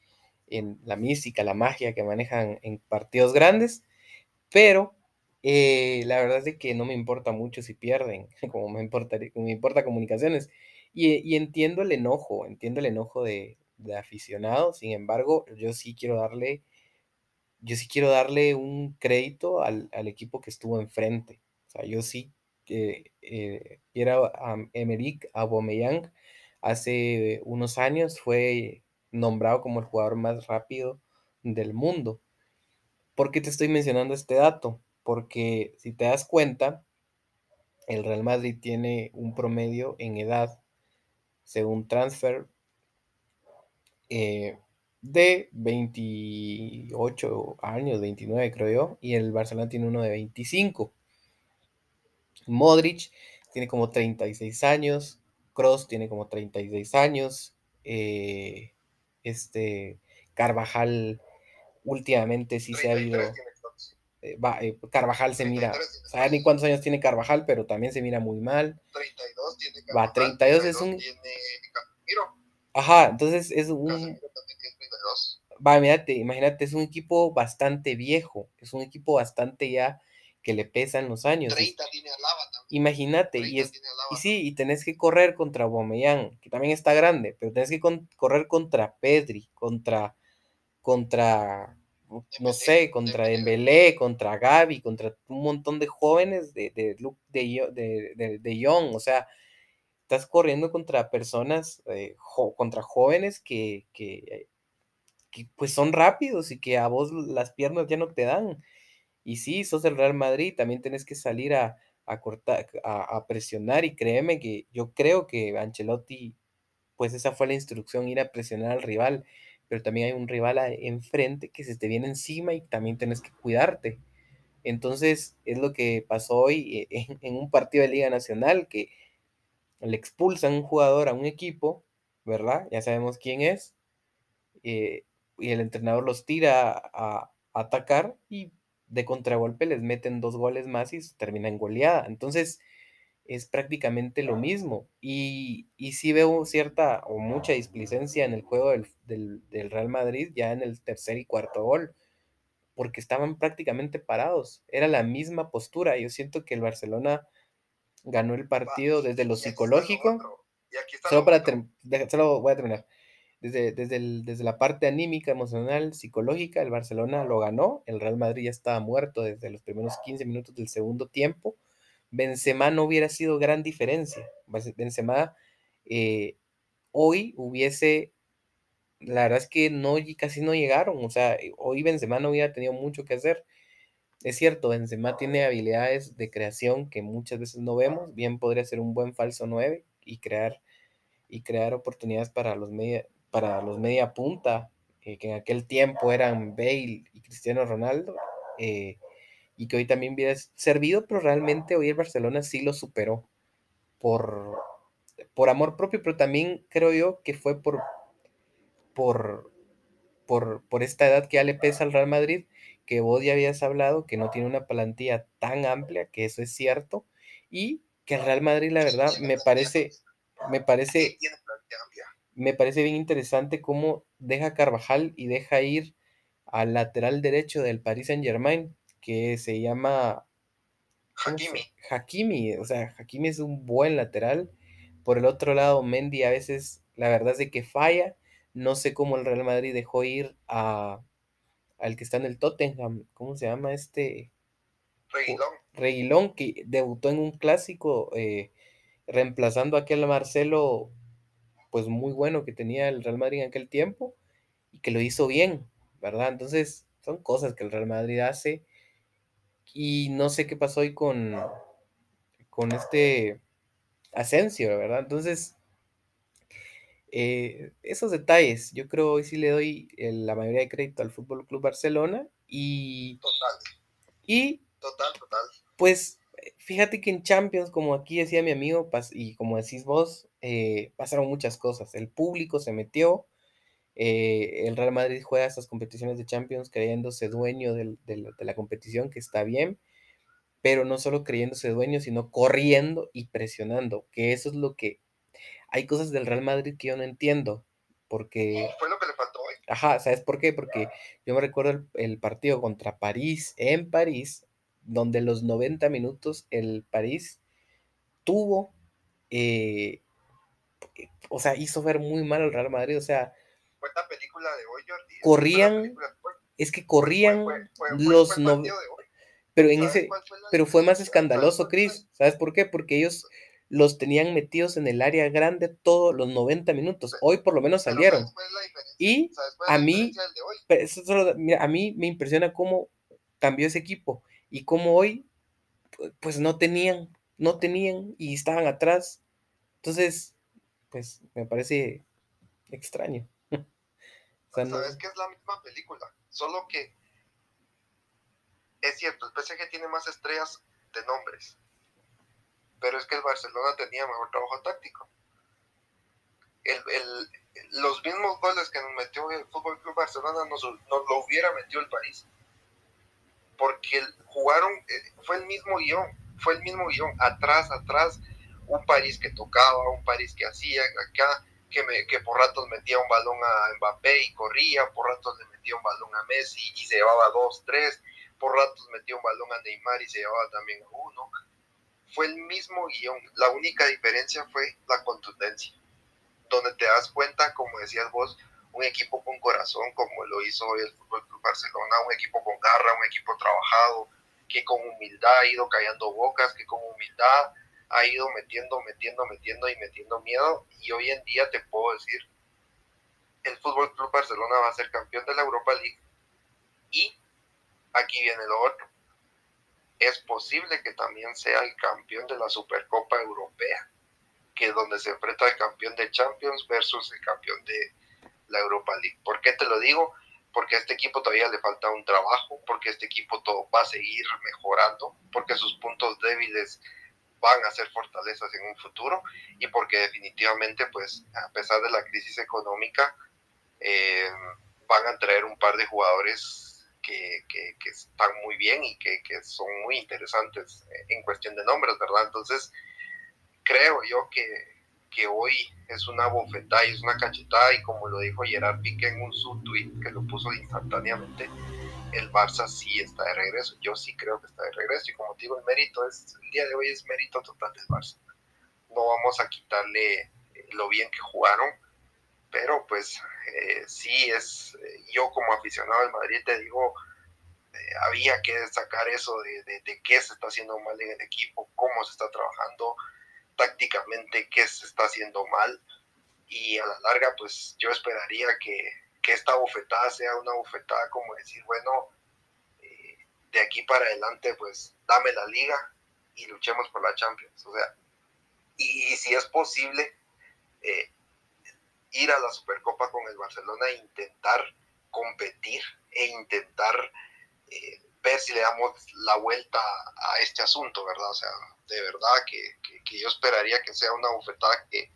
en la mística, la magia que manejan en partidos grandes, pero eh, la verdad es que no me importa mucho si pierden, como me importa, me importa comunicaciones. Y, y, entiendo el enojo, entiendo el enojo de, de aficionado, sin embargo, yo sí quiero darle yo sí quiero darle un crédito al, equipo que estuvo enfrente. O sea, yo sí que eh, era um, Emerick Aubameyang hace unos años fue nombrado como el jugador más rápido del mundo. ¿Por qué te estoy mencionando este dato? Porque si te das cuenta, el Real Madrid tiene un promedio en edad, según Transfer, eh, de 28 años, 29 creo yo, y el Barcelona tiene uno de 25. Modric tiene como 36 años, Cross tiene como 36 años, eh, este Carvajal últimamente sí se ha ido... Eh, eh, Carvajal se mira, ¿sabes ni cuántos años tiene Carvajal? Pero también se mira muy mal. 32 tiene Carvajal. Va, 32, es un... Ajá, entonces es un... Va, imagínate, imagínate, es un equipo bastante viejo, es un equipo bastante ya que le pesan los años. 30 tiene. Imagínate, y, es, y sí, y tenés que correr contra Bomeyán, que también está grande, pero tenés que correr contra Pedri, contra, contra, no sé, contra Dembélé, contra Gaby, contra un montón de jóvenes de, de, de, de, de Young, o sea, estás corriendo contra personas, eh, contra jóvenes que, que pues son rápidos y que a vos las piernas ya no te dan. Y sí, sos el Real Madrid, también tenés que salir a, cortar, a, presionar y créeme que yo creo que Ancelotti, pues esa fue la instrucción, ir a presionar al rival, pero también hay un rival enfrente que se te viene encima y también tenés que cuidarte. Entonces es lo que pasó hoy eh, en, un partido de Liga Nacional, que le expulsan un jugador a un equipo, ¿verdad? Ya sabemos quién es. Eh, y el entrenador los tira a, atacar y de contragolpe les meten dos goles más y termina en goleada. Entonces es prácticamente lo mismo. Y, y sí veo cierta o mucha displicencia en el juego del, Real Madrid ya en el tercer y cuarto gol, porque estaban prácticamente parados. Era la misma postura. Yo siento que el Barcelona ganó el partido desde lo psicológico. Solo para solo voy a terminar desde, desde, la parte anímica, emocional, psicológica, el Barcelona lo ganó, el Real Madrid ya estaba muerto desde los primeros 15 minutos del segundo tiempo. Benzema no hubiera sido gran diferencia. Benzema eh, hoy hubiese, la verdad es que no, casi no llegaron, o sea, hoy Benzema no hubiera tenido mucho que hacer. Es cierto, Benzema tiene habilidades de creación que muchas veces no vemos, bien podría ser un buen falso 9 y crear y crear oportunidades para los media, para los media punta, eh, que en aquel tiempo eran Bale y Cristiano Ronaldo, eh, y que hoy también hubiera servido, pero realmente hoy el Barcelona sí lo superó por, por amor propio, pero también creo yo que fue por, por, por, por esta edad que ya le pesa al Real Madrid, que vos ya habías hablado, que no tiene una plantilla tan amplia, que eso es cierto, y que el Real Madrid, la verdad, me parece, me parece, me parece bien interesante cómo deja Carvajal y deja ir al lateral derecho del Paris Saint Germain, que se llama Hakimi. Hakimi, o sea, Hakimi es un buen lateral. Por el otro lado, Mendy a veces, la verdad es de que falla. No sé cómo el Real Madrid dejó ir a al que está en el Tottenham, ¿cómo se llama este? Reguilón. Reguilón, que debutó en un clásico, eh, reemplazando a aquel Marcelo, pues muy bueno que tenía el Real Madrid en aquel tiempo, y que lo hizo bien, ¿verdad? Entonces, son cosas que el Real Madrid hace, y no sé qué pasó hoy con, con este Asensio, ¿verdad? Entonces, eh, esos detalles, yo creo hoy sí le doy la mayoría de crédito al Fútbol Club Barcelona y. Total. Y. Total, total. Pues fíjate que en Champions, como aquí decía mi amigo, y como decís vos, eh, pasaron muchas cosas. El público se metió. Eh, el Real Madrid juega estas competiciones de Champions creyéndose dueño de la competición, que está bien, pero no solo creyéndose dueño, sino corriendo y presionando, que eso es lo que hay cosas del Real Madrid que yo no entiendo, porque... Fue lo que le faltó hoy. Ajá, ¿sabes por qué? Porque yo me recuerdo el, partido contra París, en París, donde los 90 minutos el París tuvo, eh, o sea, hizo ver muy mal al Real Madrid, o sea... Fue la película de hoy, Jordi. Corrían, es que corrían los... pero en ese, pero fue más escandaloso, Chris. ¿Sabes por qué? Porque ellos los tenían metidos en el área grande todos los 90 minutos. Hoy por lo menos salieron. Y a mí, a mí me impresiona cómo cambió ese equipo y cómo hoy, pues no tenían, no tenían y estaban atrás. Entonces, pues me parece extraño. Sabes que es la misma película, solo que es cierto, el PSG tiene más estrellas de nombres, pero es que el Barcelona tenía mejor trabajo táctico. El, los mismos goles que nos metió el Fútbol Club Barcelona nos, nos, lo hubiera metido el París. Porque jugaron, eh, fue el mismo guion, fue el mismo guion, atrás, atrás, un París que tocaba, un París que hacía, acá, que, me, que por ratos metía un balón a Mbappé y corría, por ratos le metía un balón a Messi y se llevaba dos, tres, por ratos metía un balón a Neymar y se llevaba también a uno fue el mismo guion. La única diferencia fue la contundencia, donde te das cuenta, como decías vos, un equipo con corazón, como lo hizo el Fútbol Club Barcelona, un equipo con garra, un equipo trabajado, que con humildad ha ido callando bocas, que con humildad ha ido metiendo, metiendo, metiendo y metiendo miedo. Y hoy en día te puedo decir, el Fútbol Club Barcelona va a ser campeón de la Europa League. Y aquí viene lo otro es posible que también sea el campeón de la Supercopa Europea, que es donde se enfrenta el campeón de Champions versus el campeón de la Europa League. ¿Por qué te lo digo? Porque a este equipo todavía le falta un trabajo, porque este equipo todo va a seguir mejorando, porque sus puntos débiles van a ser fortalezas en un futuro y porque definitivamente, pues, a pesar de la crisis económica, eh, van a traer un par de jugadores que, están muy bien y que, son muy interesantes en cuestión de nombres, ¿verdad? Entonces, creo yo que, que hoy es una bofetada y es una cachetada y como lo dijo Gerard Piqué en un subtweet que lo puso instantáneamente, el Barça sí está de regreso. Yo sí creo que está de regreso y como te digo, el mérito es, el día de hoy es mérito total del Barça. No vamos a quitarle lo bien que jugaron, pero pues eh, sí es, eh, yo como aficionado del Madrid te digo, eh, había que sacar eso de, de, qué se está haciendo mal en el equipo, cómo se está trabajando tácticamente, qué se está haciendo mal y a la larga pues yo esperaría que, que esta bofetada sea una bofetada como decir, bueno, de aquí para adelante pues dame la liga y luchemos por la Champions, o sea, y, si es posible, eh, ir a la Supercopa con el Barcelona e intentar competir e intentar eh, ver si le damos la vuelta a este asunto, ¿verdad? O sea, de verdad que, yo esperaría que sea una bofetada que,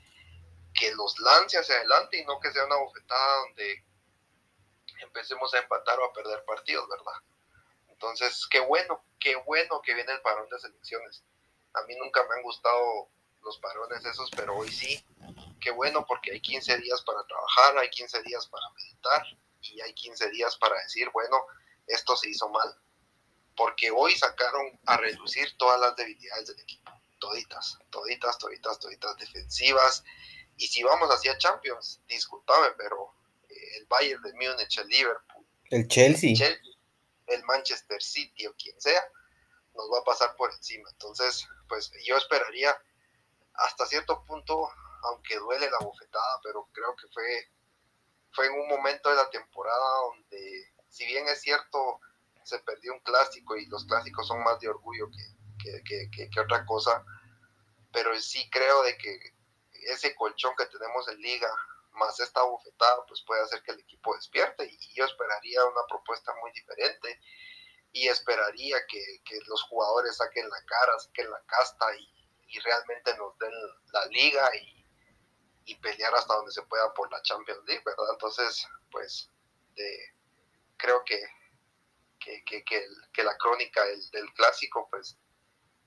que los lance hacia adelante y no que sea una bofetada donde empecemos a empatar o a perder partidos, ¿verdad? Entonces, qué bueno, qué bueno que viene el parón de selecciones. A mí nunca me han gustado los parones esos, pero hoy sí. Qué bueno porque hay 15 días para trabajar, hay 15 días para meditar y hay 15 días para decir, bueno, esto se hizo mal. Porque hoy sacaron a reducir todas las debilidades del equipo. Toditas, toditas, toditas, toditas defensivas. Y si vamos hacia Champions, disculpame, pero Bayern de Múnich, el Liverpool, el Chelsea. el Manchester City o quien sea, nos va a pasar por encima. Entonces, pues yo esperaría hasta cierto punto, aunque duele la bofetada, pero creo que fue, fue en un momento de la temporada donde, si bien es cierto, se perdió un clásico y los clásicos son más de orgullo que, que, que, otra cosa, pero sí creo de que ese colchón que tenemos en liga más esta bofetada pues puede hacer que el equipo despierte y yo esperaría una propuesta muy diferente y esperaría que, que los jugadores saquen la cara, saquen la casta y, y realmente nos den la liga y, pelear hasta donde se pueda por la Champions League. Entonces, pues creo que, que, la crónica del, clásico, pues,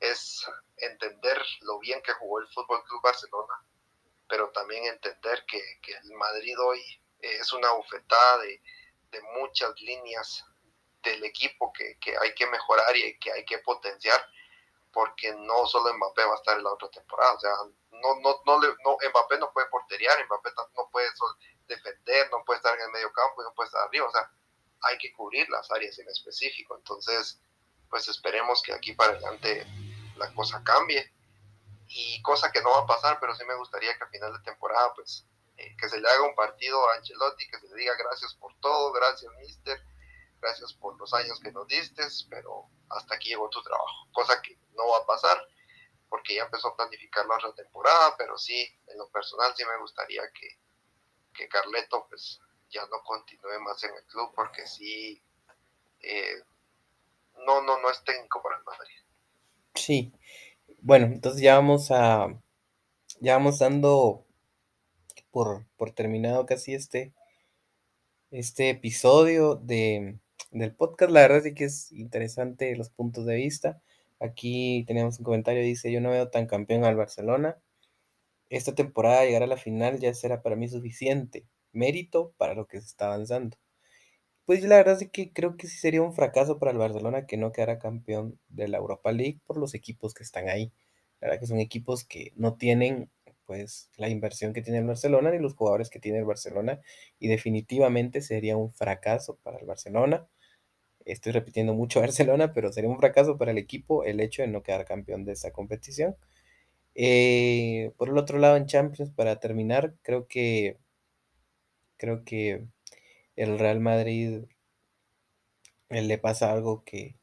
es entender lo bien que jugó el Fútbol Club Barcelona, pero también entender que, el Madrid hoy es una bufetada de, de muchas líneas del equipo que, que, hay que mejorar y que hay que potenciar porque no solo Mbappé va a estar en la otra temporada, o sea, no, no, no, no Mbappé no puede porteriar, Mbappé no puede defender, no puede estar en el medio campo y no puede estar arriba, o sea, hay que cubrir las áreas en específico, entonces, pues esperemos que aquí para adelante la cosa cambie, y cosa que no va a pasar, pero sí me gustaría que a final de temporada, pues, eh, que se le haga un partido a Ancelotti, que se le diga gracias por todo, gracias mister, gracias por los años que nos diste, pero hasta aquí llegó tu trabajo, cosa que no va a pasar porque ya empezó a planificar la otra temporada, pero sí, en lo personal sí me gustaría que, que Carleto pues ya no continúe más en el club porque sí, eh, no, no, no es técnico para el Madrid. Sí, bueno, entonces ya vamos a, ya vamos dando por, por terminado casi este, este episodio de, del podcast. La verdad es que es interesante los puntos de vista. Aquí tenemos un comentario, dice, yo no veo tan campeón al Barcelona. Esta temporada llegar a la final ya será para mí suficiente. Mérito para lo que se está avanzando. Pues la verdad es que creo que sí sería un fracaso para el Barcelona que no quedara campeón de la Europa League por los equipos que están ahí. La verdad que son equipos que no tienen pues la inversión que tiene el Barcelona ni los jugadores que tiene el Barcelona y definitivamente sería un fracaso para el Barcelona estoy repitiendo mucho Barcelona, pero sería un fracaso para el equipo el hecho de no quedar campeón de esta competición. Eh, por el otro lado, en Champions, para terminar, creo que creo que el Real Madrid eh, le pasa algo que,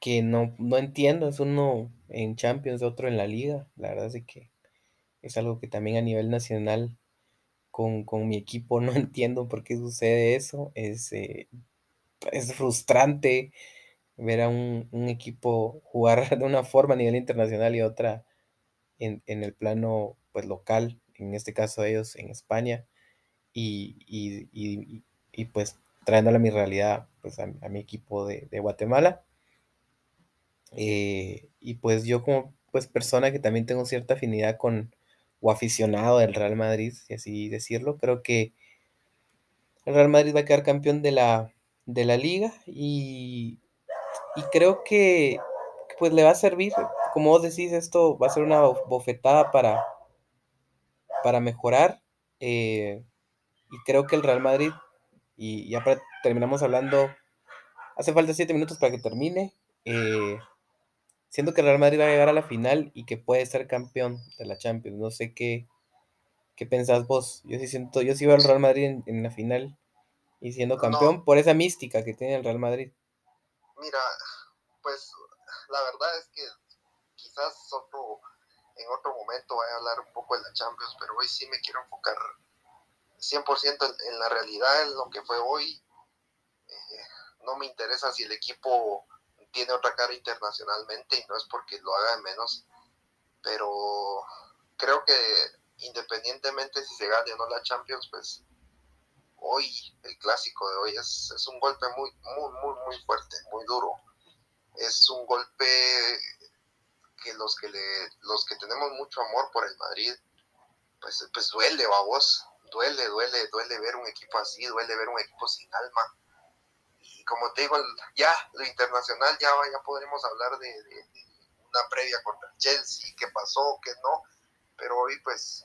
que no, no entiendo. Es uno en Champions, otro en la liga. La verdad es que es algo que también a nivel nacional con, mi equipo no entiendo por qué sucede eso. Es, eh, es frustrante ver a un, equipo jugar de una forma a nivel internacional y otra en, el plano pues local, en este caso ellos en España, y, y, pues trayéndole mi realidad pues a, mi equipo de, Guatemala. Eh, y pues yo como pues persona que también tengo cierta afinidad con o aficionado del Real Madrid, si así decirlo, creo que el Real Madrid va a quedar campeón de la, de la liga y, creo que pues le va a servir, como vos decís, esto va a ser una bofetada para, para mejorar eh, y creo que el Real Madrid, y ya terminamos hablando, hace falta siete minutos para que termine, eh, siento que el Real Madrid va a llegar a la final y que puede ser campeón de la Champions, no sé qué, qué pensás vos, yo sí siento, yo sí veo al Real Madrid en, en la final y siendo campeón por esa mística que tiene el Real Madrid. Mira, pues la verdad es que quizás otro, en otro momento vaya a hablar un poco de la Champions, pero hoy sí me quiero enfocar 100% en, la realidad, en lo que fue hoy. Eh, no me interesa si el equipo tiene otra cara internacionalmente y no es porque lo haga de menos, pero creo que independientemente si se gane o no la Champions, pues hoy, el clásico de hoy, es, es un golpe muy, muy, muy, muy fuerte, muy duro. Es un golpe que los que, le, los que tenemos mucho amor por el Madrid, pues, pues duele, vos, duele, duele, duele ver un equipo así, duele ver un equipo sin alma. Y como te digo, ya lo internacional, ya, ya podremos hablar de, de una previa contra Chelsea, qué pasó, qué no, pero hoy pues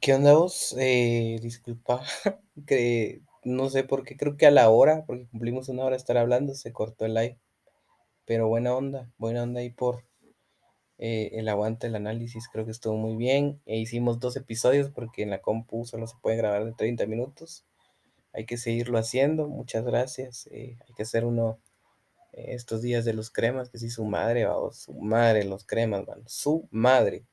¿Qué onda vos? Eh, disculpa, que no sé por qué, creo que a la hora, porque cumplimos una hora de estar hablando, se cortó el live. Pero buena onda, buena onda ahí por eh, el aguante, el análisis, creo que estuvo muy bien. E hicimos dos episodios porque en la compu solo se puede grabar de 30 minutos. Hay que seguirlo haciendo, muchas gracias. Eh, hay que hacer uno estos días de los cremas, que sí, su madre, vamos, su madre, los cremas, man, su madre.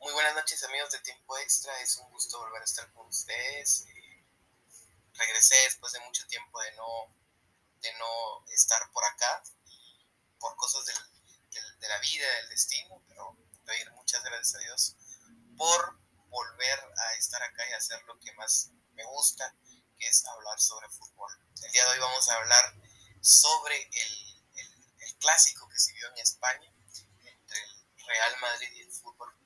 Muy buenas noches amigos de Es un gusto volver a estar con ustedes. Regresé después de mucho tiempo de no, de no estar por acá, por cosas del, de la vida, del destino, pero doy muchas gracias a Dios por volver a estar acá y hacer lo que más me gusta, que es hablar sobre fútbol. El día de hoy vamos a hablar sobre el, el, el clásico que se vio en España entre el Real Madrid y el Fútbol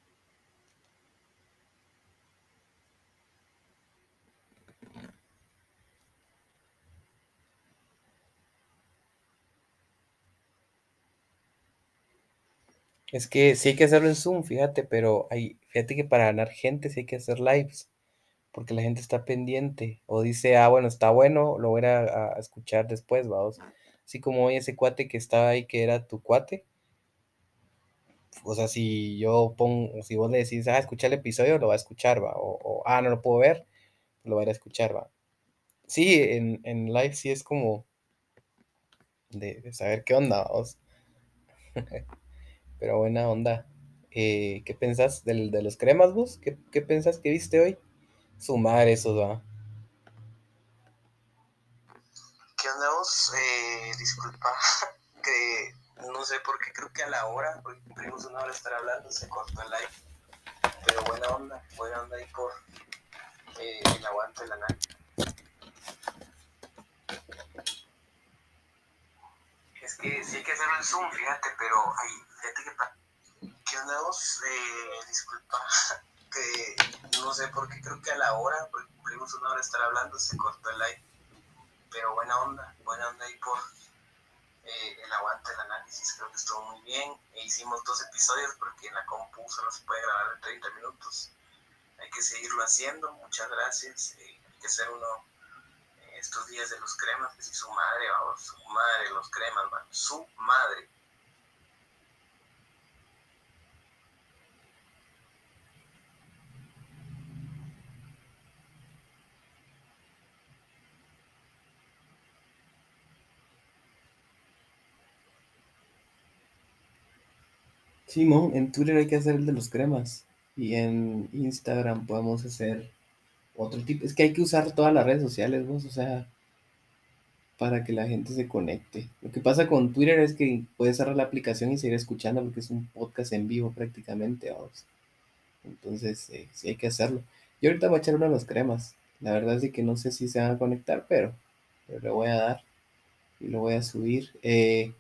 Es que sí hay que hacerlo en Zoom, fíjate, pero hay, fíjate que para ganar gente sí hay que hacer lives, porque la gente está pendiente, o dice, ah, bueno, está bueno, lo voy a, a escuchar después, vamos. Así como hoy ese cuate que estaba ahí, que era tu cuate. O sea, si yo pongo, si vos le decís, ah, escucha el episodio, lo va a escuchar, va. O, ah, no lo puedo ver, lo va a ir a escuchar, va. Sí, en, en live sí es como de, de saber qué onda, vamos. Pero buena onda. Eh, ¿qué pensás del, de los cremas, vos? ¿Qué, ¿Qué pensás que viste hoy? Su madre, eso va. ¿Qué onda vos? Eh, disculpa, que no sé por qué, creo que a la hora, porque cumplimos una hora de estar hablando, se cortó el live. Pero buena onda, buena onda ahí por eh, el aguante, el análisis. Es que sí hay que hacerlo en Zoom, fíjate, pero ahí, fíjate que... ¿Qué onda vos? Eh, disculpa, que no sé por qué, creo que a la hora, porque cumplimos una hora de estar hablando, se cortó el live. Pero buena onda, buena onda ahí por eh, el aguante, el análisis, creo que estuvo muy bien. E hicimos dos episodios porque en la compu solo se puede grabar en 30 minutos. Hay que seguirlo haciendo, muchas gracias. Eh, hay que hacer uno eh, estos días de los cremas, que si su madre, vamos, su madre, los cremas, man, su madre. Simón, en Twitter hay que hacer el de los cremas. Y en Instagram podemos hacer otro tipo. Es que hay que usar todas las redes sociales, vos, o sea, para que la gente se conecte. Lo que pasa con Twitter es que puedes cerrar la aplicación y seguir escuchando porque es un podcast en vivo prácticamente. Entonces, eh, sí hay que hacerlo. Yo ahorita voy a echar uno de los cremas. La verdad es que no sé si se van a conectar, pero, pero le voy a dar y lo voy a subir. Eh,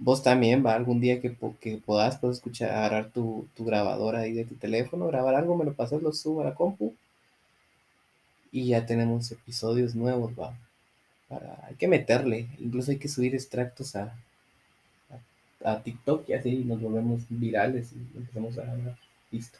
vos también, va, algún día que, que podás, puedes escuchar, agarrar tu, tu grabadora ahí de tu teléfono, grabar algo, me lo pasas, lo subo a la compu y ya tenemos episodios nuevos, va. Para, hay que meterle, incluso hay que subir extractos a, a, a TikTok y así nos volvemos virales y empezamos a ganar. Listo.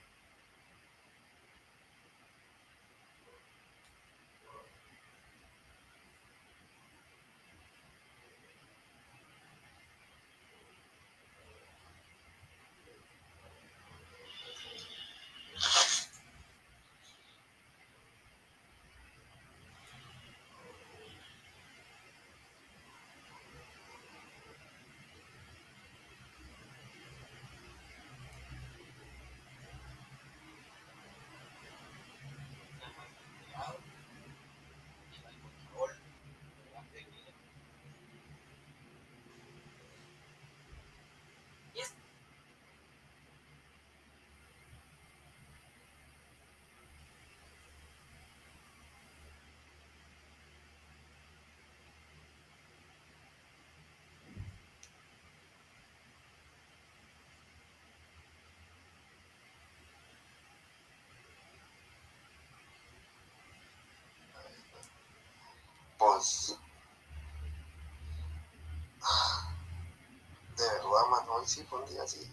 De verdad Manuel sí fue un día así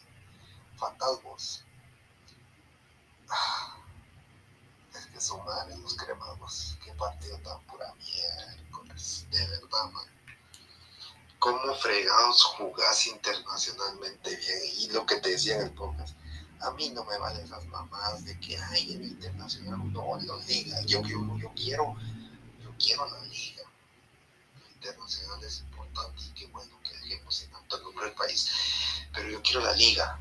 fatal vos es que son madres los cremados. Qué partido tan pura miércoles. De verdad man cómo fregados jugás internacionalmente bien. Y lo que te decía en el podcast a mí no me valen esas mamadas de que hay en el internacional no lo liga yo, yo, yo quiero yo quiero la liga internacional es importante y qué bueno que dejemos en tanto número del país. Pero yo quiero la liga.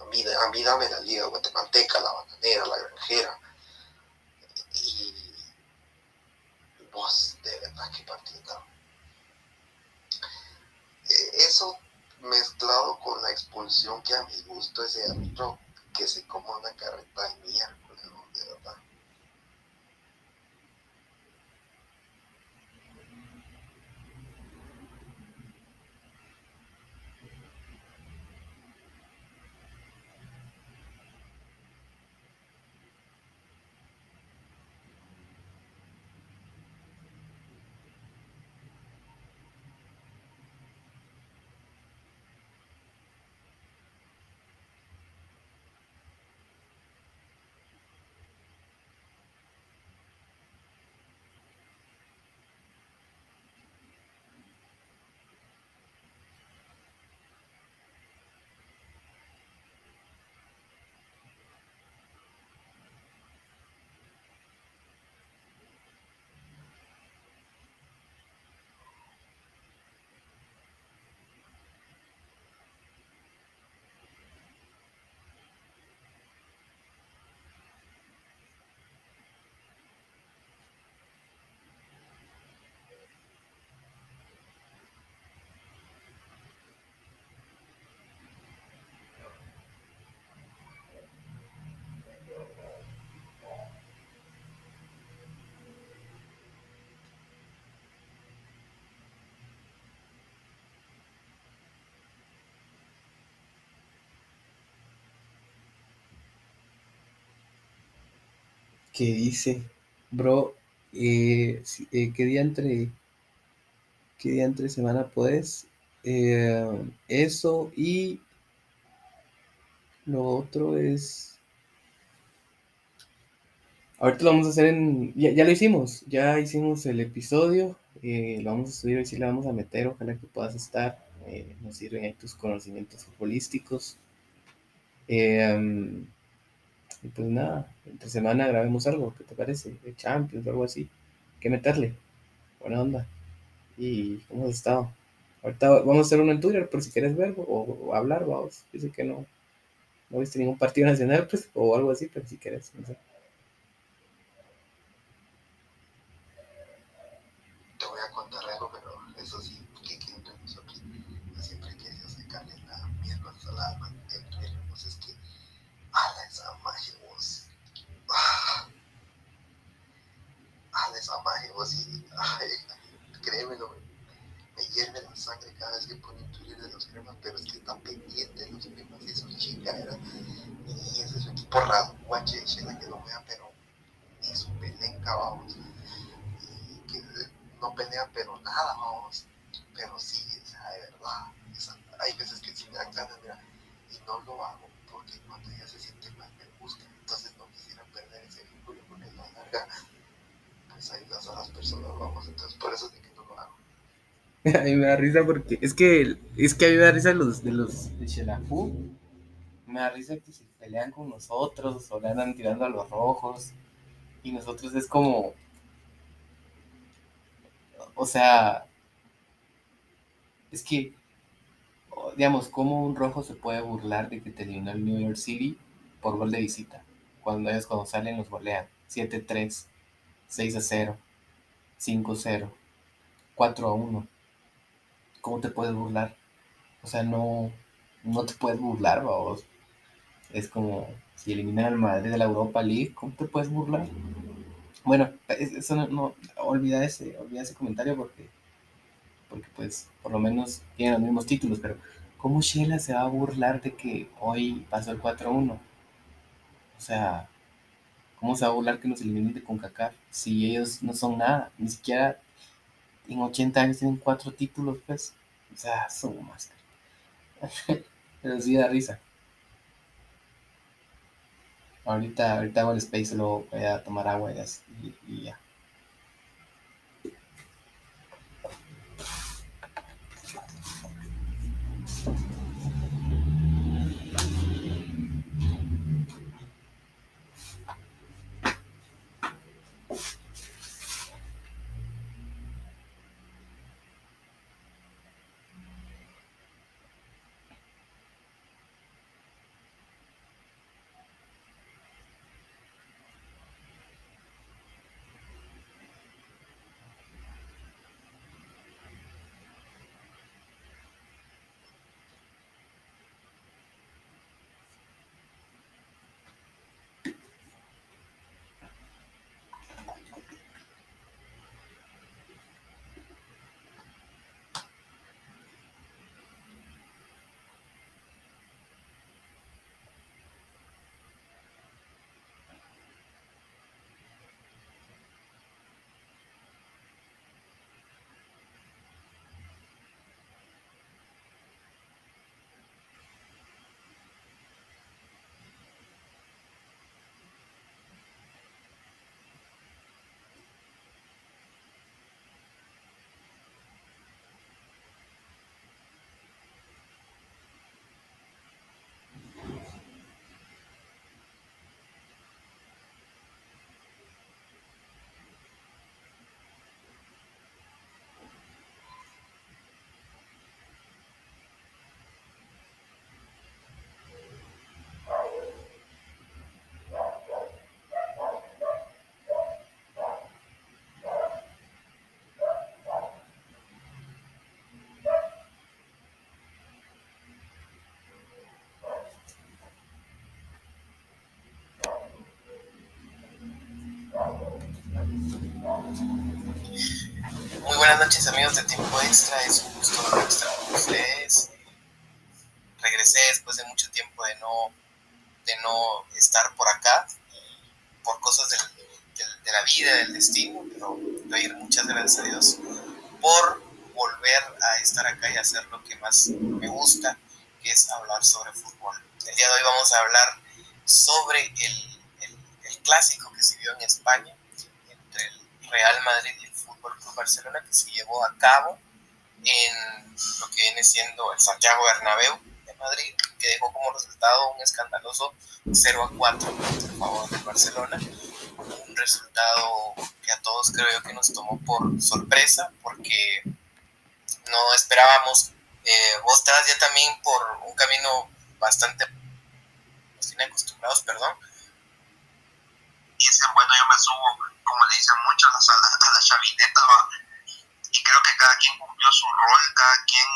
A mí, a mí dame la liga guatemalteca, la bananera, la granjera. Y vos, de verdad, qué partida. Eh, eso mezclado con la expulsión que a mi gusto ese árbitro que se como una carreta de miércoles, de verdad. Que dice, bro, eh, eh, ¿qué día entre, qué día entre semana puedes? Eh, eso y lo otro es, ahorita lo vamos a hacer en, ya, lo hicimos, ya hicimos el episodio, lo vamos a subir y sí le vamos a meter, ojalá que puedas estar, nos sirven ahí tus conocimientos futbolísticos. Y pues nada, entre semana grabemos algo, ¿qué te parece? De Champions o algo así. que meterle. Buena onda. ¿Y cómo has estado? Ahorita vamos a hacer uno en Twitter por si quieres ver o, hablar, vamos. Dice que no, no viste ningún partido nacional, pues, o algo así, pero si quieres, no sé. Te voy a contar algo, pero eso sí, que quiero que nosotros siempre que Dios se cargue la mierda salada en Twitter, pues es que ala esa magia vos. Ah, ala esa magia vos y ay, créemelo, me hierve la sangre cada vez que pone un Twitter de los cremas, pero es que están pendientes de los cremas y su chica era, y ese es su equipo raro, guache, la que lo vea, pero ni su pelenca, vamos, y que no pelea pero nada, vamos, pero sí, o sea, de verdad, esa- hay veces que sí me dan ganas, mira, y no lo hago porque cuando ella se siente mal me busca, entonces no quisiera perder ese vínculo porque a la larga, pues ahí las otras personas vamos, entonces por eso es de que no lo hago. A mí me da risa porque es que es que a mí me da risa los de los de Xelajú. Me da risa que se pelean con nosotros o le andan tirando a los rojos. Y nosotros es como. O sea. Es que. Digamos, ¿cómo un rojo se puede burlar de que te eliminó el New York City por gol de visita? Cuando ellos cuando salen los golean. 7-3, 6-0, 5-0, 4-1. ¿Cómo te puedes burlar? O sea, no, no te puedes burlar, vamos. Es como si eliminan al Madrid de la Europa League, ¿cómo te puedes burlar? Bueno, es- eso no, olvida ese, olvida ese comentario porque, porque pues por lo menos tienen los mismos títulos, pero ¿cómo Sheila se va a burlar de que hoy pasó el 4-1? O sea, ¿cómo se va a burlar que nos eliminen de CONCACAF si ellos no son nada? Ni siquiera en 80 años tienen cuatro títulos, pues. O sea, son más. Pero sí da risa. Ahorita, ahorita hago el space, luego voy a tomar agua y, y ya. Muy buenas noches amigos de Tiempo Extra, es un gusto estar con ustedes. Regresé después de mucho tiempo de no, de no estar por acá, por cosas de la vida, del destino, pero doy muchas gracias a Dios por volver a estar acá y hacer lo que más me gusta, que es hablar sobre fútbol. El día de hoy vamos a hablar sobre el, el- clásico que se vio en España Real Madrid y el Fútbol Club Barcelona que se llevó a cabo en lo que viene siendo el Santiago Bernabéu de Madrid, que dejó como resultado un escandaloso 0 a 4 en favor del Barcelona. Un resultado que a todos creo que nos tomó por sorpresa, porque no esperábamos. Eh, vos estabas ya también por un camino bastante acostumbrados, perdón, Dicen, bueno, yo me subo, como le dicen muchos, a la, a la chavineta, ¿va? y creo que cada quien cumplió su rol, cada quien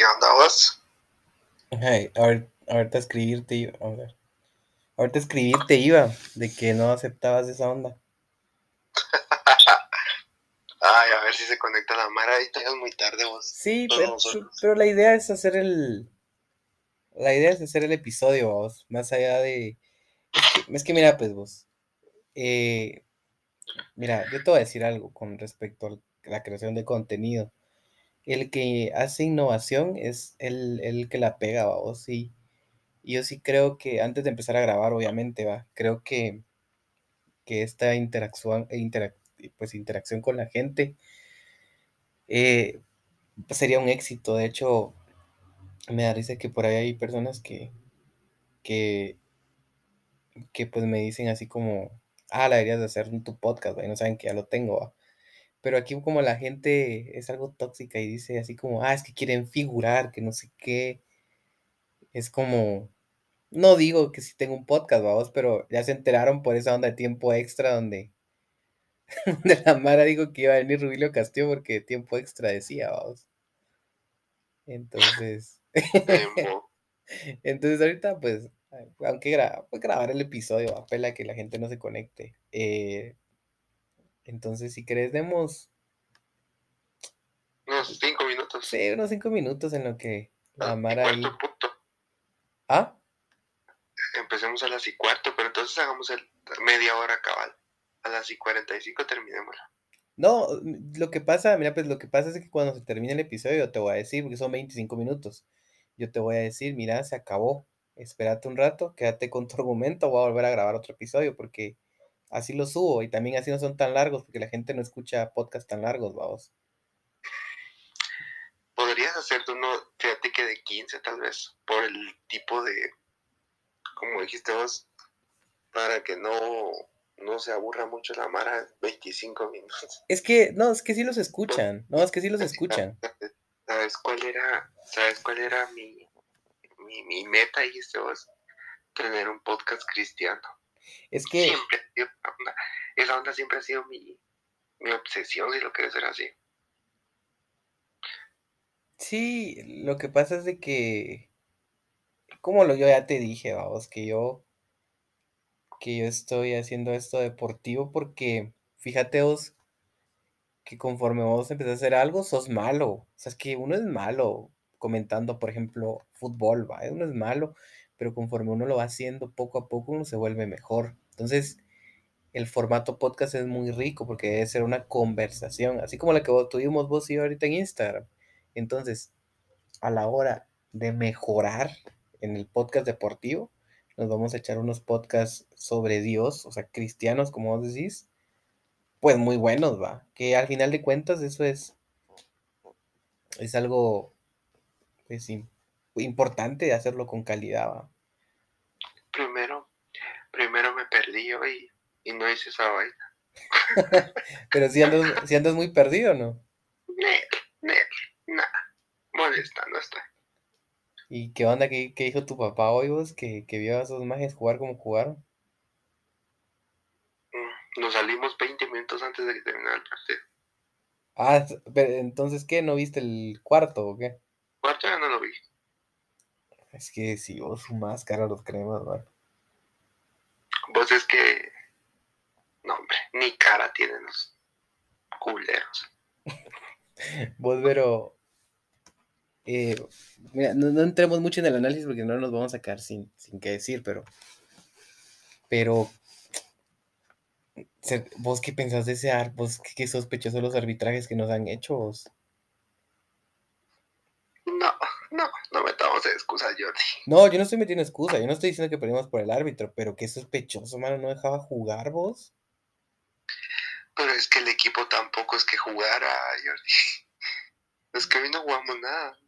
¿Qué onda vos? Ay, ahor- ahorita escribirte iba, a ver. Ahorita escribirte iba de que no aceptabas esa onda. Ay, a ver si se conecta la Mara. Ahorita es muy tarde vos. Sí, pero la idea es hacer el. La idea es hacer el episodio, vos. Más allá de. Es que, es que mira, pues vos. eh, mira, yo te voy a decir algo con respecto a la creación de contenido. El que hace innovación es el, el que la pega, vos. Sí. Y yo sí creo que antes de empezar a grabar, obviamente, va. Creo que, que esta interacción, interac- pues, interacción con la gente eh, sería un éxito. De hecho, me da risa que por ahí hay personas que, que, que pues me dicen así como, ah, la deberías de hacer tu podcast, ¿va? y no saben que ya lo tengo, ¿va? Pero aquí como la gente es algo tóxica y dice así como, ah, es que quieren figurar, que no sé qué, es como, no digo que sí tengo un podcast, vamos, pero ya se enteraron por esa onda de tiempo extra donde, donde la Mara dijo que iba a venir Rubilio Castillo porque tiempo extra decía, vamos. Entonces... Entonces ahorita pues, aunque gra pues, grabar el episodio, apela que la gente no se conecte. Eh, entonces si querés demos Unos cinco minutos. sí, unos cinco minutos en lo que la Ah, Mara ahí... punto. ¿Ah? Empecemos a las y cuarto, pero entonces hagamos el media hora cabal. A las y cuarenta y cinco terminémosla. No, lo que pasa, mira, pues lo que pasa es que cuando se termine el episodio te voy a decir, porque son 25 minutos, yo te voy a decir, mira, se acabó, espérate un rato, quédate con tu argumento, voy a volver a grabar otro episodio, porque así lo subo, y también así no son tan largos, porque la gente no escucha podcasts tan largos, vamos. Podrías hacerte uno, fíjate que de 15 tal vez, por el tipo de, como dijiste vos, para que no, no se aburra mucho la Mara, 25 minutos. Es que, no, es que sí los escuchan, no, es que sí los escuchan. ¿Sabes cuál era, sabes cuál era mi, mi, mi meta, dijiste vos? Tener un podcast cristiano. Es que, Siempre ha sido esa onda, esa onda siempre ha sido mi, mi obsesión, si lo quieres ver así. sí, lo que pasa es de que, como lo yo ya te dije, vamos, que yo, que yo estoy haciendo esto deportivo porque, fíjate vos, que conforme vos empezás a hacer algo, sos malo. O sea, es que uno es malo comentando, por ejemplo, fútbol, ¿va? Uno es malo, pero conforme uno lo va haciendo poco a poco, uno se vuelve mejor. Entonces, el formato podcast es muy rico porque debe ser una conversación, así como la que tuvimos vos y yo ahorita en Instagram. Entonces, a la hora de mejorar en el podcast deportivo, nos vamos a echar unos podcasts sobre Dios, o sea, cristianos, como vos decís, pues muy buenos, va. Que al final de cuentas eso es, es algo pues, importante de hacerlo con calidad, va. Primero, primero me perdí yo y, no hice esa vaina. Pero si andas, si andas muy perdido, ¿no? Nel, nada. Molesta, no está. ¿Y qué onda? ¿Qué, qué dijo tu papá hoy vos? Que, que vio a esos majes jugar como jugaron. Mm, Nos salimos 20 minutos antes de que terminara el partido. Ah, pero entonces, ¿qué? ¿No viste el cuarto o qué? Cuarto ya no lo vi. Es que si vos sumás cara a los cremas, va. Vos es que. No, hombre, ni cara tienen los culeros. Vos, pero... eh, mira, no, no entremos mucho en el análisis porque no nos vamos a quedar sin, sin qué decir, pero... Pero... ¿Vos qué pensás de ese ar? ¿Vos qué, qué sospechosos los arbitrajes que nos han hecho vos? No, no, metamos excusas, Jordi. No, yo no estoy metiendo excusa, yo no estoy diciendo que perdimos por el árbitro, pero qué sospechoso, mano, no dejaba jugar vos. Pero es que el equipo tampoco es que jugara, Jordi. Es que hoy no jugamos nada.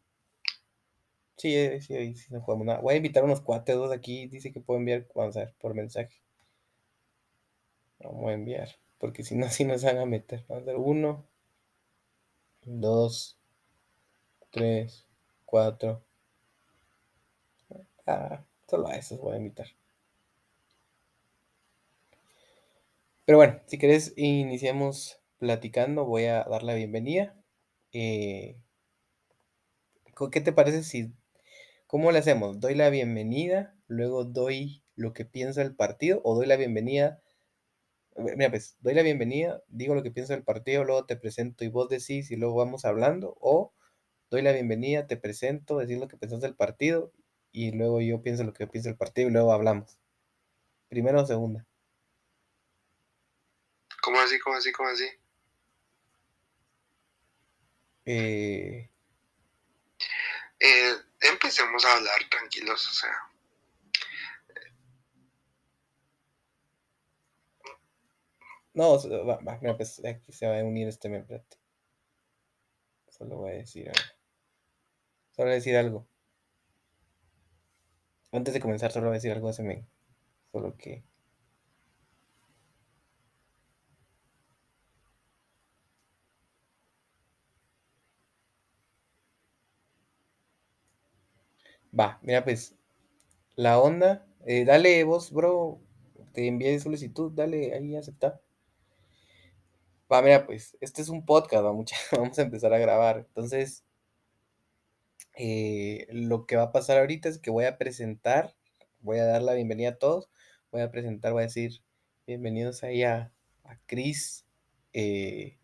Sí, eh, sí, sí no jugamos nada. Voy a invitar unos cuates dos aquí, dice que puedo enviar, vamos a ver, por mensaje. Vamos a enviar, porque si no, sí nos van a meter. Vamos a ver, uno, dos, tres, Ah, solo a esos voy a invitar. Pero bueno, si querés, iniciamos platicando. Voy a dar la bienvenida. Eh, ¿qué te parece si, cómo le hacemos? ¿Doy la bienvenida, luego doy lo que piensa el partido o doy la bienvenida? Mira, pues, doy la bienvenida, digo lo que pienso del partido, luego te presento y vos decís y luego vamos hablando, o doy la bienvenida, te presento, decís lo que pensás del partido y luego yo pienso lo que pienso del partido y luego hablamos. Primero o segunda. ¿Cómo así? ¿Cómo así? ¿Cómo así? Eh, Eh, empecemos a hablar tranquilos, o sea. no, va, va, mira, pues aquí se va a unir este espérate. Solo voy a decir algo. Solo decir algo. Antes de comenzar, solo decir algo a ese. Solo que. Va, mira, pues. La onda. eh, dale vos, bro. Te envié solicitud, dale ahí aceptar. Va, mira, pues. Este es un podcast, va, Vamos a empezar a grabar. Entonces. Eh, lo que va a pasar ahorita es que voy a presentar. Voy a dar la bienvenida a todos. Voy a presentar, voy a decir. Bienvenidos ahí a, a Chris. eh,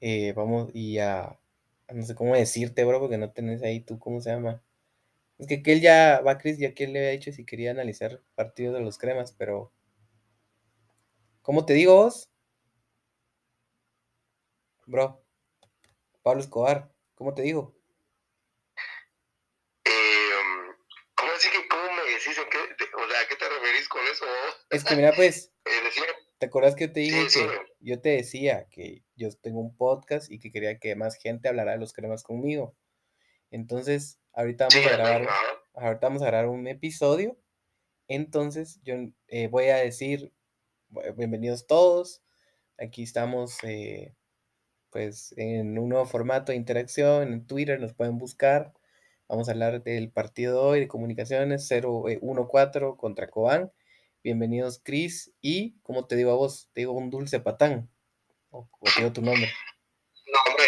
eh, vamos, y a. No sé cómo decirte, bro, porque no tenés ahí tú, ¿cómo se llama? Es que aquel ya, va Chris, ya que él le había dicho si quería analizar partidos de los cremas, pero. ¿Cómo te digo vos? Bro. Pablo Escobar, ¿cómo te digo? Eh, um, ¿Cómo así que cómo me decís? ¿En qué, de- o sea, ¿a qué te referís con eso? Es que mira, pues, Eh, ¿te acuerdas que yo te dije Sí, que sí. yo te decía que yo tengo un podcast y que quería que más gente hablara de los cremas conmigo? Entonces, ahorita sí, vamos a grabar, ahorita vamos a grabar un episodio. Entonces, yo eh, voy a decir, bu- bienvenidos todos. Aquí estamos, eh, pues, en un nuevo formato de interacción. En Twitter nos pueden buscar. Vamos a hablar del partido de hoy de comunicaciones 0-1-4 contra Cobán. Bienvenidos, Chris. Y, como te digo a vos, te digo un dulce patán. O, o te digo tu nombre. No, hombre,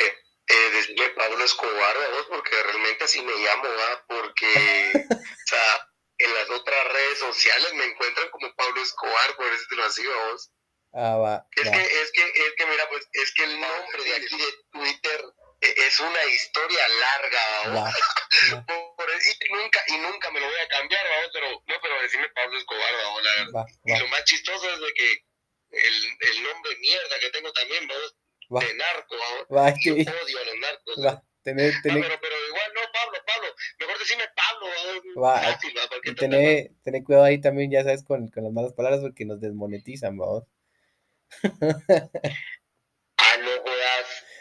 eh, decirle Pablo Escobar, vos, porque realmente así me llamo, ¿va? Porque, o sea, en las otras redes sociales me encuentran como Pablo Escobar, por eso te lo así, vos. Ah, va, Es va. que, es que, es que, mira, pues, es que el nombre de aquí de Twitter es una historia larga, por- y nunca, y nunca me lo voy a cambiar, ¿va? Pero, no, pero decirme Pablo Escobar, ¿va? Y lo más chistoso es de que el, el nombre mierda que tengo también, ¿va? va, De narco, ¿va? va, Yo que- odio a los narcos. va. Tené, No, tené, pero, pero igual no, Pablo, Pablo. Mejor decime Pablo, ¿va? Tené, tené cuidado ahí también, ya sabes, con, con las malas palabras porque nos desmonetizan, vamos.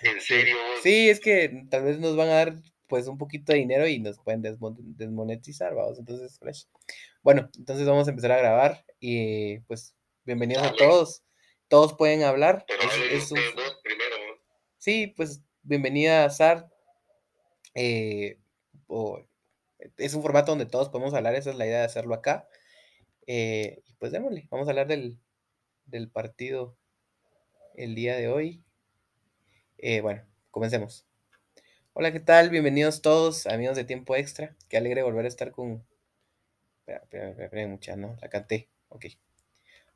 En serio. Sí, es que tal vez nos van a dar pues un poquito de dinero y nos pueden desmon- desmonetizar, vamos. Entonces, fresh. Bueno, entonces vamos a empezar a grabar y pues bienvenidos a todos. Todos pueden hablar. Pero Es, hablen es un- ustedes dos primero, ¿no? sí, pues bienvenida a SAR. Eh, es un formato donde todos podemos hablar, esa es la idea de hacerlo acá. Eh, pues démosle, vamos a hablar del, del partido el día de hoy. Eh, bueno, comencemos. Hola, ¿qué tal? Bienvenidos todos, amigos de Tiempo Extra. Qué alegre volver a estar con... Espera, espera, espera, mucha, ¿no? La canté. Ok.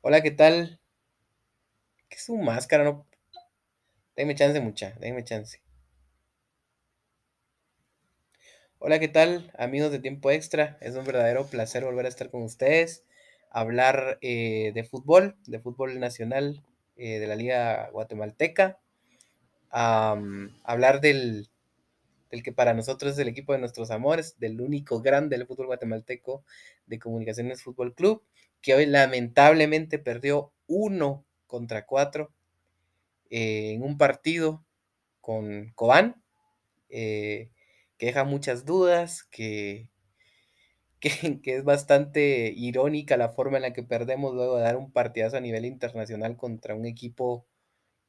Hola, ¿qué tal? ¿Qué es su máscara? No... Déjenme chance, mucha, déjenme chance. Hola, ¿qué tal, amigos de Tiempo Extra? Es un verdadero placer volver a estar con ustedes, hablar eh, de fútbol, de fútbol nacional, eh, de la Liga Guatemalteca, hablar del, del que para nosotros es el equipo de nuestros amores, del único grande del fútbol guatemalteco de Comunicaciones Fútbol Club, que hoy lamentablemente perdió uno contra cuatro eh, en un partido con Cobán, eh, que deja muchas dudas, que, que, que es bastante irónica la forma en la que perdemos luego de dar un partidazo a nivel internacional contra un equipo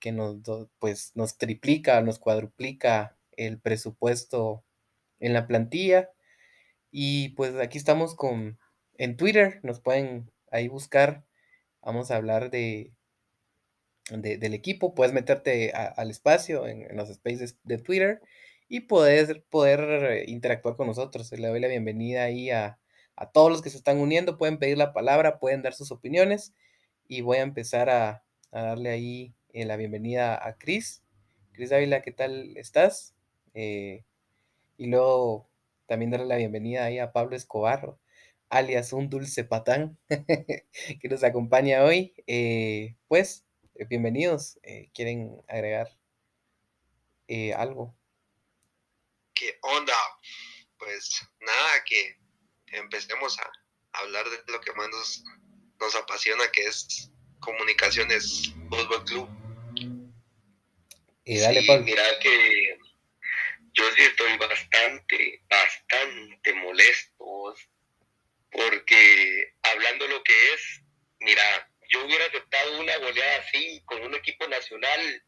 que nos, pues, nos triplica, nos cuadruplica el presupuesto en la plantilla. Y pues aquí estamos con, en Twitter, nos pueden ahí buscar, vamos a hablar de, de- del equipo, puedes meterte al espacio en, en los spaces de Twitter y poder, poder interactuar con nosotros. Le doy la bienvenida ahí a, a todos los que se están uniendo, pueden pedir la palabra, pueden dar sus opiniones y voy a empezar a, a darle ahí eh, la bienvenida a Cris. Cris Ávila, ¿qué tal estás? Eh, y luego también darle la bienvenida ahí a Pablo Escobar, alias un dulce patán, que nos acompaña hoy. Eh, pues, bienvenidos. ¿Quieren agregar algo? ¿Qué onda? Pues nada, que empecemos a hablar de lo que más nos, nos apasiona, que es Comunicaciones Fútbol Club. Y dale, sí, mira que yo sí estoy bastante, bastante molesto porque hablando lo que es, mira, yo hubiera aceptado una goleada así con un equipo nacional,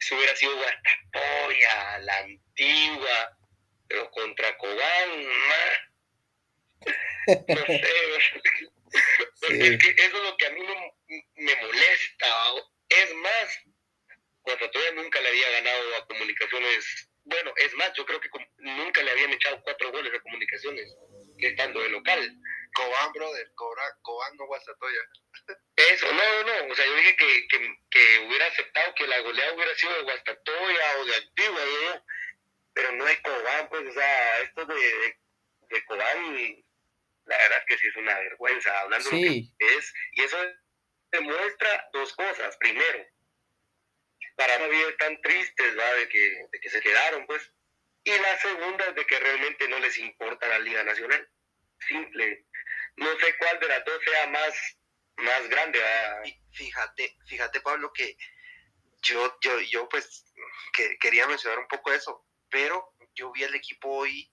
eso hubiera sido Guastatoya, la antigua, pero contra Cobán, no sé, es que eso es lo que a mí me, me molesta. Es más, Guastatoya nunca le había ganado a Comunicaciones. Bueno, es más, yo creo que nunca le habían echado cuatro goles a Comunicaciones, que estando de local. Cobán, brother, Cobán, no Guastatoya. Eso, no, no, o sea, yo dije que, que, que, hubiera aceptado que la goleada hubiera sido de Guastatoya o de Antigua, ¿no? pero no de Cobán, pues, o sea, esto de, de, de Cobán la verdad es que sí es una vergüenza, hablando de lo que es, y eso demuestra dos cosas. Primero, para no vivir tan tristes, De, que, de que se quedaron, pues. Y la segunda es de que realmente no les importa la Liga Nacional. Simple. No sé cuál de las dos sea más, más grande. Fíjate, fíjate, Pablo, que yo, yo, yo pues que, quería mencionar un poco eso, pero yo vi el equipo hoy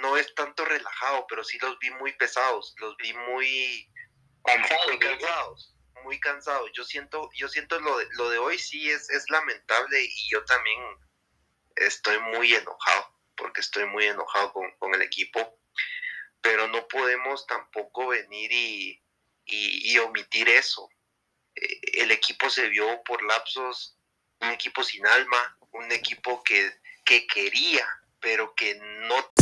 no es tanto relajado, pero sí los vi muy pesados, los vi muy cansados, muy cansados, muy cansados. Yo siento, yo siento lo de, lo de hoy sí es, es lamentable y yo también estoy muy enojado, porque estoy muy enojado con, el equipo, pero no podemos tampoco venir y, y, omitir eso. Eh, el equipo se vio por lapsos, un equipo sin alma, un equipo que, que quería, pero que no